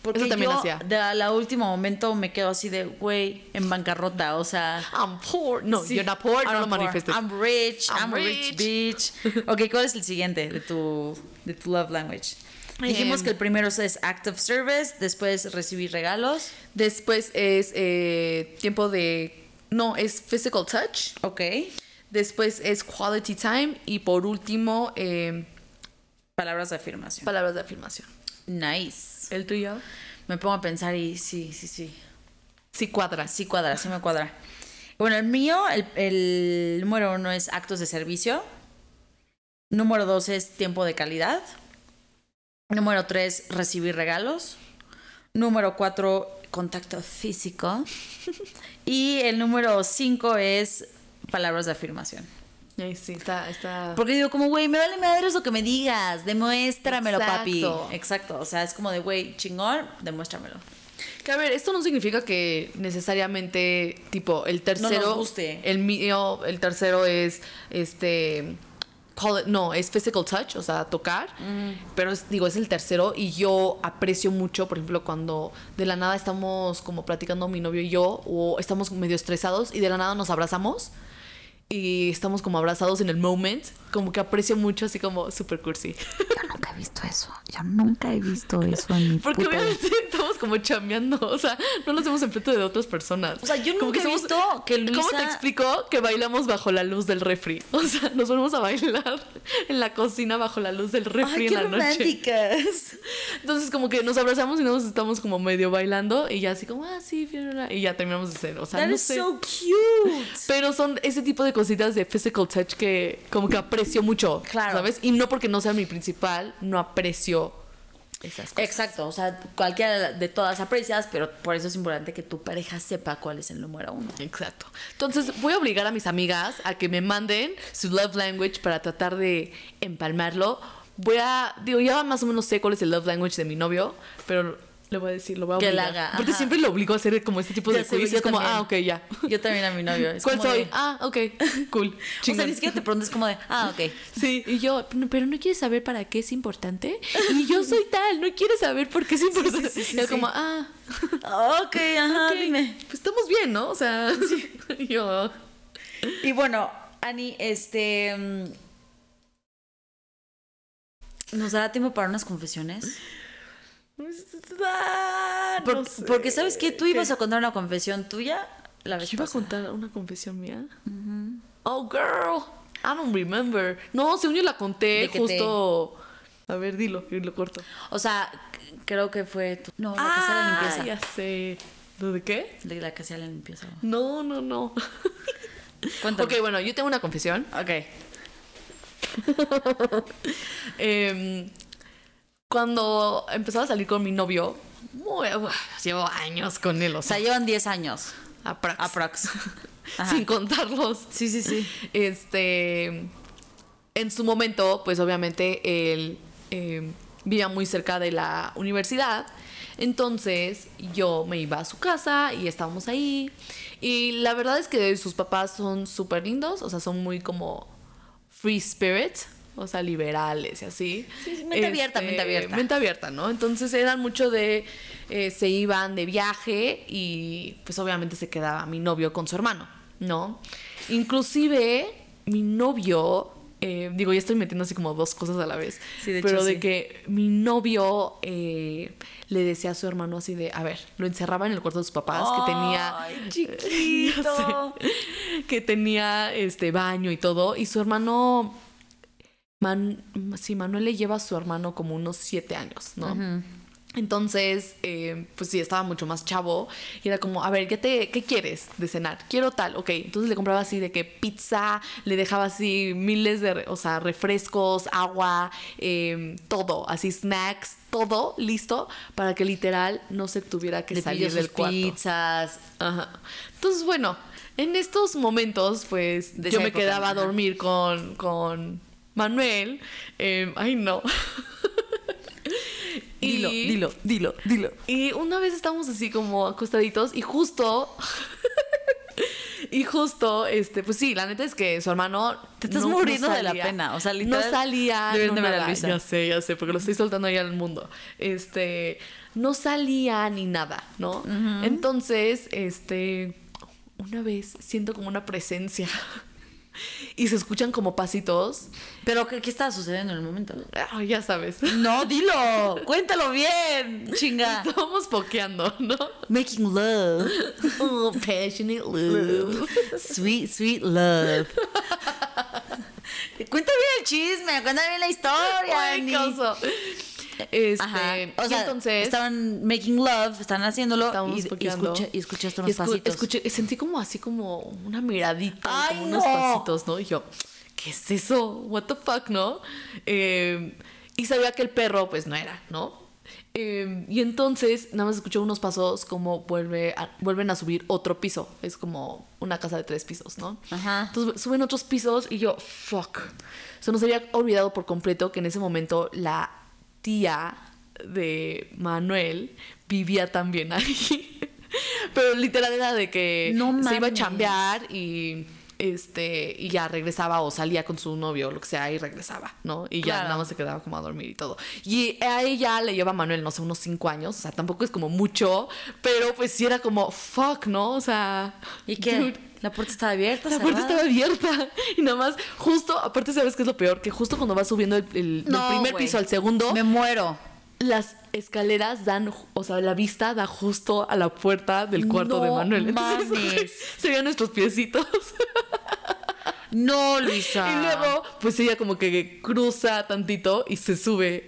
Porque Eso también yo hacía. de a la último momento me quedo así de, güey, en bancarrota, o sea... I'm poor. No, Sí. you're not poor, I'm no lo manifestes. I'm rich, I'm, I'm a rich bitch. ok, ¿cuál es el siguiente de tu, de tu love language? Dijimos Em. que el primero es act of service, después recibir regalos. Después es eh, tiempo de. No, es physical touch. Ok. Después es quality time. Y por último, eh, Palabras de afirmación. palabras de afirmación. nice. ¿El tuyo? Me pongo a pensar y sí, sí, sí. Sí, cuadras. Sí cuadra, sí me cuadra. Bueno, el mío, el, el número uno es actos de servicio. Número dos es tiempo de calidad. Número tres, recibir regalos. Número cuatro, contacto físico. y el número cinco es palabras de afirmación. Ay, sí, está. está... Porque digo, como, güey, me vale madre lo que me digas, demuéstramelo, papi. Exacto. Exacto, o sea, es como de, güey, chingón, demuéstramelo. Que a ver, esto no significa que necesariamente, tipo, el tercero. guste. El mío, el tercero es este. call it- no, es physical touch, o sea, tocar. Pero es- digo, es el tercero y yo aprecio mucho, por ejemplo, cuando de la nada estamos como platicando mi novio y yo, o estamos medio estresados y de la nada nos abrazamos y estamos como abrazados en el moment, como que aprecio mucho, así como super cursi. Yo nunca he visto eso. Yo nunca he visto eso en mi Porque obviamente estamos como chambeando, o sea, no lo hacemos enfrente de otras personas. O sea, yo Como nunca he somos- visto que ¿Cómo Luisa- te explico que bailamos bajo la luz del refri? O sea, nos ponemos a bailar en la cocina bajo la luz del refri Ay, qué en la noche. románticas. Entonces como que nos abrazamos y nos estamos como medio bailando y ya así como, ah, sí, fiona", y ya terminamos de hacer, o sea, That no is sé. so cute. Pero son ese tipo de cositas de physical touch que como que aprecio mucho, Claro. ¿sabes? Y no porque no sea mi principal, no aprecio esas cosas. Exacto, o sea, cualquiera de todas aprecias, pero por eso es importante que tu pareja sepa cuál es el número uno. Exacto. Entonces voy a obligar a mis amigas a que me manden su love language para tratar de empalmarlo. Voy a, digo, ya más o menos sé cuál es el love language de mi novio, pero le voy a decir, lo voy a Que obligar. la haga, Porque ajá. siempre lo obligo a hacer como este tipo Ya de sé, quiz. Es como, también. ah, ok, ya. Yo también a mi novio. es ¿Cuál como soy? de- Ah, ok, cool. o sea, ni siquiera te preguntas como de, ah, ok. Sí, y yo, "No, pero no quieres saber para qué es importante. Y yo soy tal, no quieres saber por qué es importante. sí, sí, y él sí. como, ah, Ok, ajá, ok, dime. Pues estamos bien, ¿no? O sea, y yo. Y bueno, Ani, este. mm, ¿Nos dará tiempo para unas confesiones? Ah, Por- no sé. Porque sabes que tú ibas ¿Qué? a contar una confesión tuya la vez iba a contar una confesión mía. Oh, girl. I don't remember. No, según yo la conté te- justo. A ver, dilo, y lo corto. O sea, creo que fue tu... No, la que hacía la Ah, limpieza. ya sé. ¿Lo de qué? De la que hacía la limpieza. No, no, no. Cuéntame. ok, bueno, yo tengo una confesión. Ok. Em, cuando empezaba a salir con mi novio, muy- uf, llevo años con él, o O sea, sea, llevan 10 años. aprox, Aprox. Sin contarlos. Sí, sí, sí. Este, en su momento, pues obviamente él eh, vivía muy cerca de la universidad. Entonces yo me iba a su casa y estábamos ahí. Y la verdad es que sus papás son súper lindos, o sea, son muy como free spirit, o sea, liberales y así. Sí, sí, mente abierta, mente abierta. Mente abierta, ¿no? Entonces eran mucho de, eh, se iban de viaje y pues obviamente se quedaba mi novio con su hermano, ¿no? Inclusive mi novio, eh, digo, ya estoy metiendo así como dos cosas a la vez, Sí, de hecho, pero de sí. que mi novio eh, le decía a su hermano así de, a ver, lo encerraba en el cuarto de sus papás, que tenía... Ay, chiquito. sé. que tenía este baño y todo. Y su hermano. Man, sí, Manuel le lleva a su hermano como unos siete años, ¿no? Entonces, eh, pues sí, estaba mucho más chavo. Y era como, a ver, ¿qué, te, ¿qué quieres de cenar? Quiero tal, ok. Entonces le compraba así de que pizza, le dejaba así miles de, o sea, refrescos, agua, eh, todo, así snacks, todo listo para que literal no se tuviera que Le salir del cuarto. pizzas. Ajá. Entonces, bueno, en estos momentos, pues De yo me quedaba a dormir con, con Manuel. Eh, ay, no. Dilo, Y- dilo, dilo, dilo. Y una vez estábamos así como acostaditos y justo. y justo, este, pues sí, la neta es que su hermano. Te estás muriendo de la pena, o sea, literal, No salía. no de nada. Luisa. Ya sé, ya sé, porque lo estoy soltando ahí al mundo. Este. No salía ni nada, ¿no? Entonces, este. Una vez siento como una presencia. y se escuchan como pasitos. Pero, ¿qué, qué estaba sucediendo en el momento? Ya sabes. No, dilo. Cuéntalo bien, chinga. Estábamos pokeando, ¿no? Making love. Oh, passionate love. Sweet, sweet love. Cuenta bien el chisme, cuenta bien la historia. Ay. Este, Ajá. O y sea, entonces estaban making love, están haciéndolo y, y, escucha- y escuchaste Y unos escu- pasitos. escuché- sentí como así como una miradita, Ay, como unos no. pasitos, ¿no? Y yo, ¿qué es eso? What the fuck, ¿no? Eh, y sabía que el perro, pues no era, ¿no? Eh, y entonces nada más escuché unos pasos como vuelve a- vuelven a subir otro piso. Es como una casa de tres pisos, ¿no? Ajá. Entonces suben otros pisos y yo, fuck. Se nos había olvidado por completo que en ese momento la tía de Manuel vivía también ahí. Pero literal era de que No se iba a chambear y este y ya regresaba o salía con su novio o lo que sea y regresaba, ¿no? Y ya Claro. nada más se quedaba como a dormir y todo. Y a ella le lleva Manuel, no sé, unos cinco años, o sea, tampoco es como mucho, pero pues sí era como fuck, ¿no? O sea, ¿Y qué? dude, ¿La puerta estaba abierta? la puerta estaba abierta y nada más, justo, aparte sabes qué es lo peor, que justo cuando vas subiendo el, el- del primer piso al segundo, Me muero. Las escaleras dan, o sea, la vista da justo a la puerta del cuarto de Manuel. Entonces, mames. se veían nuestros piecitos. No, Luisa. Y luego, pues ella como que cruza tantito y se sube.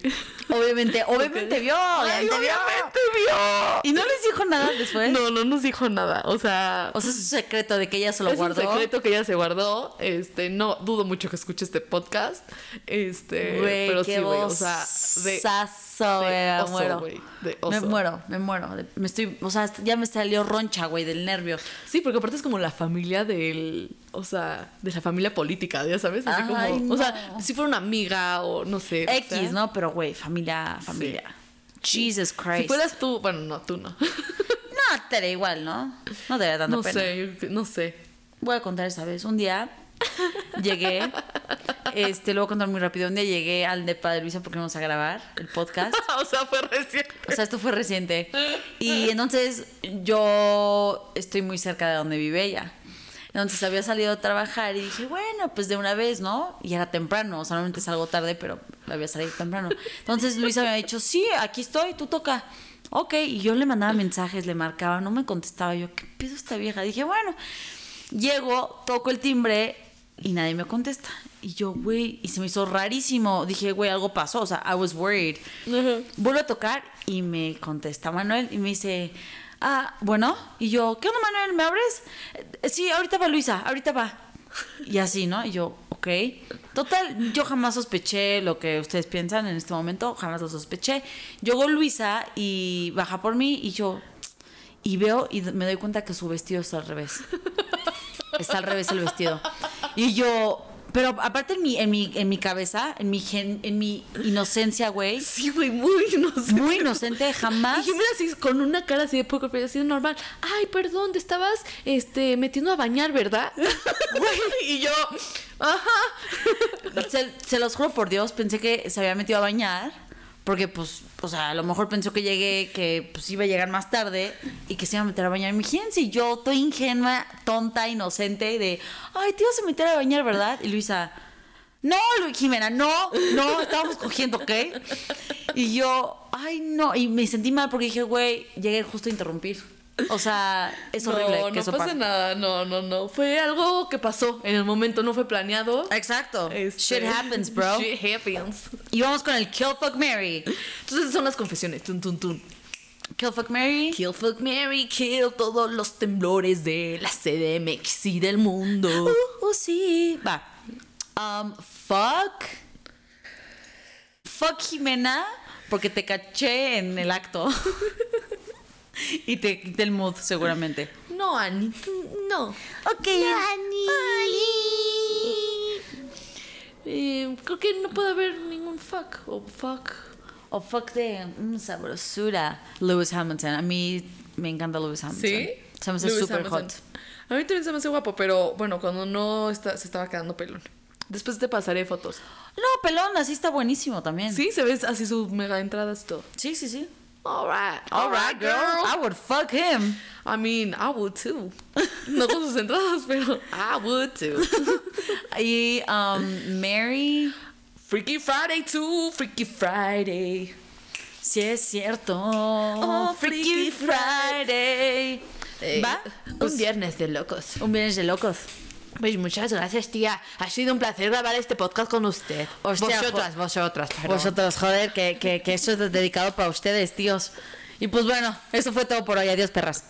Obviamente, obviamente vio, Ay, obviamente vio. obviamente vio. ¿Y no les dijo nada después? No, no nos dijo nada. O sea, O sea, es un secreto de que ella se lo es guardó. un secreto que ella se guardó. Este, no dudo mucho que escuche este podcast. Este, Güey, pero qué sí, güey, o sea, de, vozazo, de oso, muero. de Me muero, me muero. Me estoy, o sea, ya me salió roncha, güey, del nervio. Sí, porque aparte es como la familia del, o sea, de la familia política, ya sabes, así Ay, como, o sea, no. si fuera una amiga o no sé. o X, sea, ¿no? Pero, güey, familia, familia. Jesus Christ. Si fueras tú, bueno, no, tú no. No, te da igual, ¿no? No te da tanta No pena. sé, yo- no sé. Voy a contar esa vez. Un día llegué, este, lo voy a contar muy rápido. Un día llegué al depa de Luisa porque íbamos a grabar el podcast. o sea, fue reciente. O sea, esto fue reciente. Y entonces yo estoy muy cerca de donde vive ella. Entonces había salido a trabajar y dije, bueno, pues de una vez, ¿no? Y era temprano, o sea, normalmente salgo tarde, pero había salido temprano. Entonces Luisa me había dicho, sí, aquí estoy, tú toca. Ok, y yo le mandaba mensajes, le marcaba, no me contestaba. Yo, ¿qué pedo esta vieja? Dije, bueno, llego, toco el timbre y nadie me contesta. Y yo, güey, y se me hizo rarísimo. Dije, güey, algo pasó, o sea, I was worried. Vuelvo a tocar y me contesta Manuel y me dice, ah, bueno. Y yo, ¿qué onda, Manuel? ¿Me abres? "Eh, Sí, ahorita va Luisa, ahorita va. Y así, ¿no? Y yo, ok. Total, yo jamás sospeché lo que ustedes piensan en este momento, jamás lo sospeché. Llegó Luisa y baja por mí y yo, y veo y me doy cuenta que su vestido está al revés. Está al revés el vestido. Y yo, pero aparte en mi, en mi, en mi cabeza, en mi, gen- en mi inocencia, güey, Sí, güey, muy inocente. muy inocente, jamás. Y yo mira así con una cara así de poco, pero así de normal. Ay, perdón, te estabas este metiendo a bañar, ¿verdad? Güey, y yo, ajá. Se, se los juro por Dios, pensé que se había metido a bañar. Porque, pues, o sea, a lo mejor pensó que llegué, que pues iba a llegar más tarde y que se iba a meter a bañar. Imagínense, yo, estoy ingenua, tonta, inocente, de, ay, te ibas a meter a bañar, ¿verdad? Y Luisa, no, Lu- Jimena, no, no, estábamos cogiendo, ¿ok? Y yo, ay, no, y me sentí mal porque dije, güey, llegué justo a interrumpir. O sea, es horrible no, que no eso pasa nada, no, no, no. Fue algo que pasó en el momento, no fue planeado. Exacto. Este, Shit happens, bro. Shit happens. Y vamos con el Kill Fuck Mary. Entonces son las confesiones. Tun, tun, tun. Kill Fuck Mary. Kill, fuck, Mary, kill todos los temblores de la CDMX y del mundo. Uh, uh, sí. Va. Um, fuck. Fuck Jimena Porque te caché en el acto. y te quité el mood, seguramente. No, Ani, no. Ok. Eh, creo que no puede haber ningún fuck o fuck. O fuck de mm, sabrosura. Lewis Hamilton. A mí me encanta Lewis Hamilton. ¿Sí? Se me hace Lewis súper Hamilton. hot. A mí también se me hace guapo, pero bueno, cuando no está, se estaba quedando pelón. Después te pasaré fotos. No, pelón, así está buenísimo también. Sí, se ve así sus mega entradas y todo. sí, sí. sí. Alright, Alright, girl. I would fuck him. I mean, I would too. No con sus entradas, pero I would too. Y um, Mary. Freaky Friday too, Freaky Friday. Sí, es cierto. Oh, Freaky Freaky Friday. ¿Va? Pues, un viernes de locos. un viernes de locos. Pues muchas gracias, tía. Ha sido un placer grabar este podcast con usted. Hostia, vosotras, vosotras. Vosotros, joder, que, que, que esto es dedicado para ustedes, tíos. Y pues bueno, eso fue todo por hoy. Adiós, perras.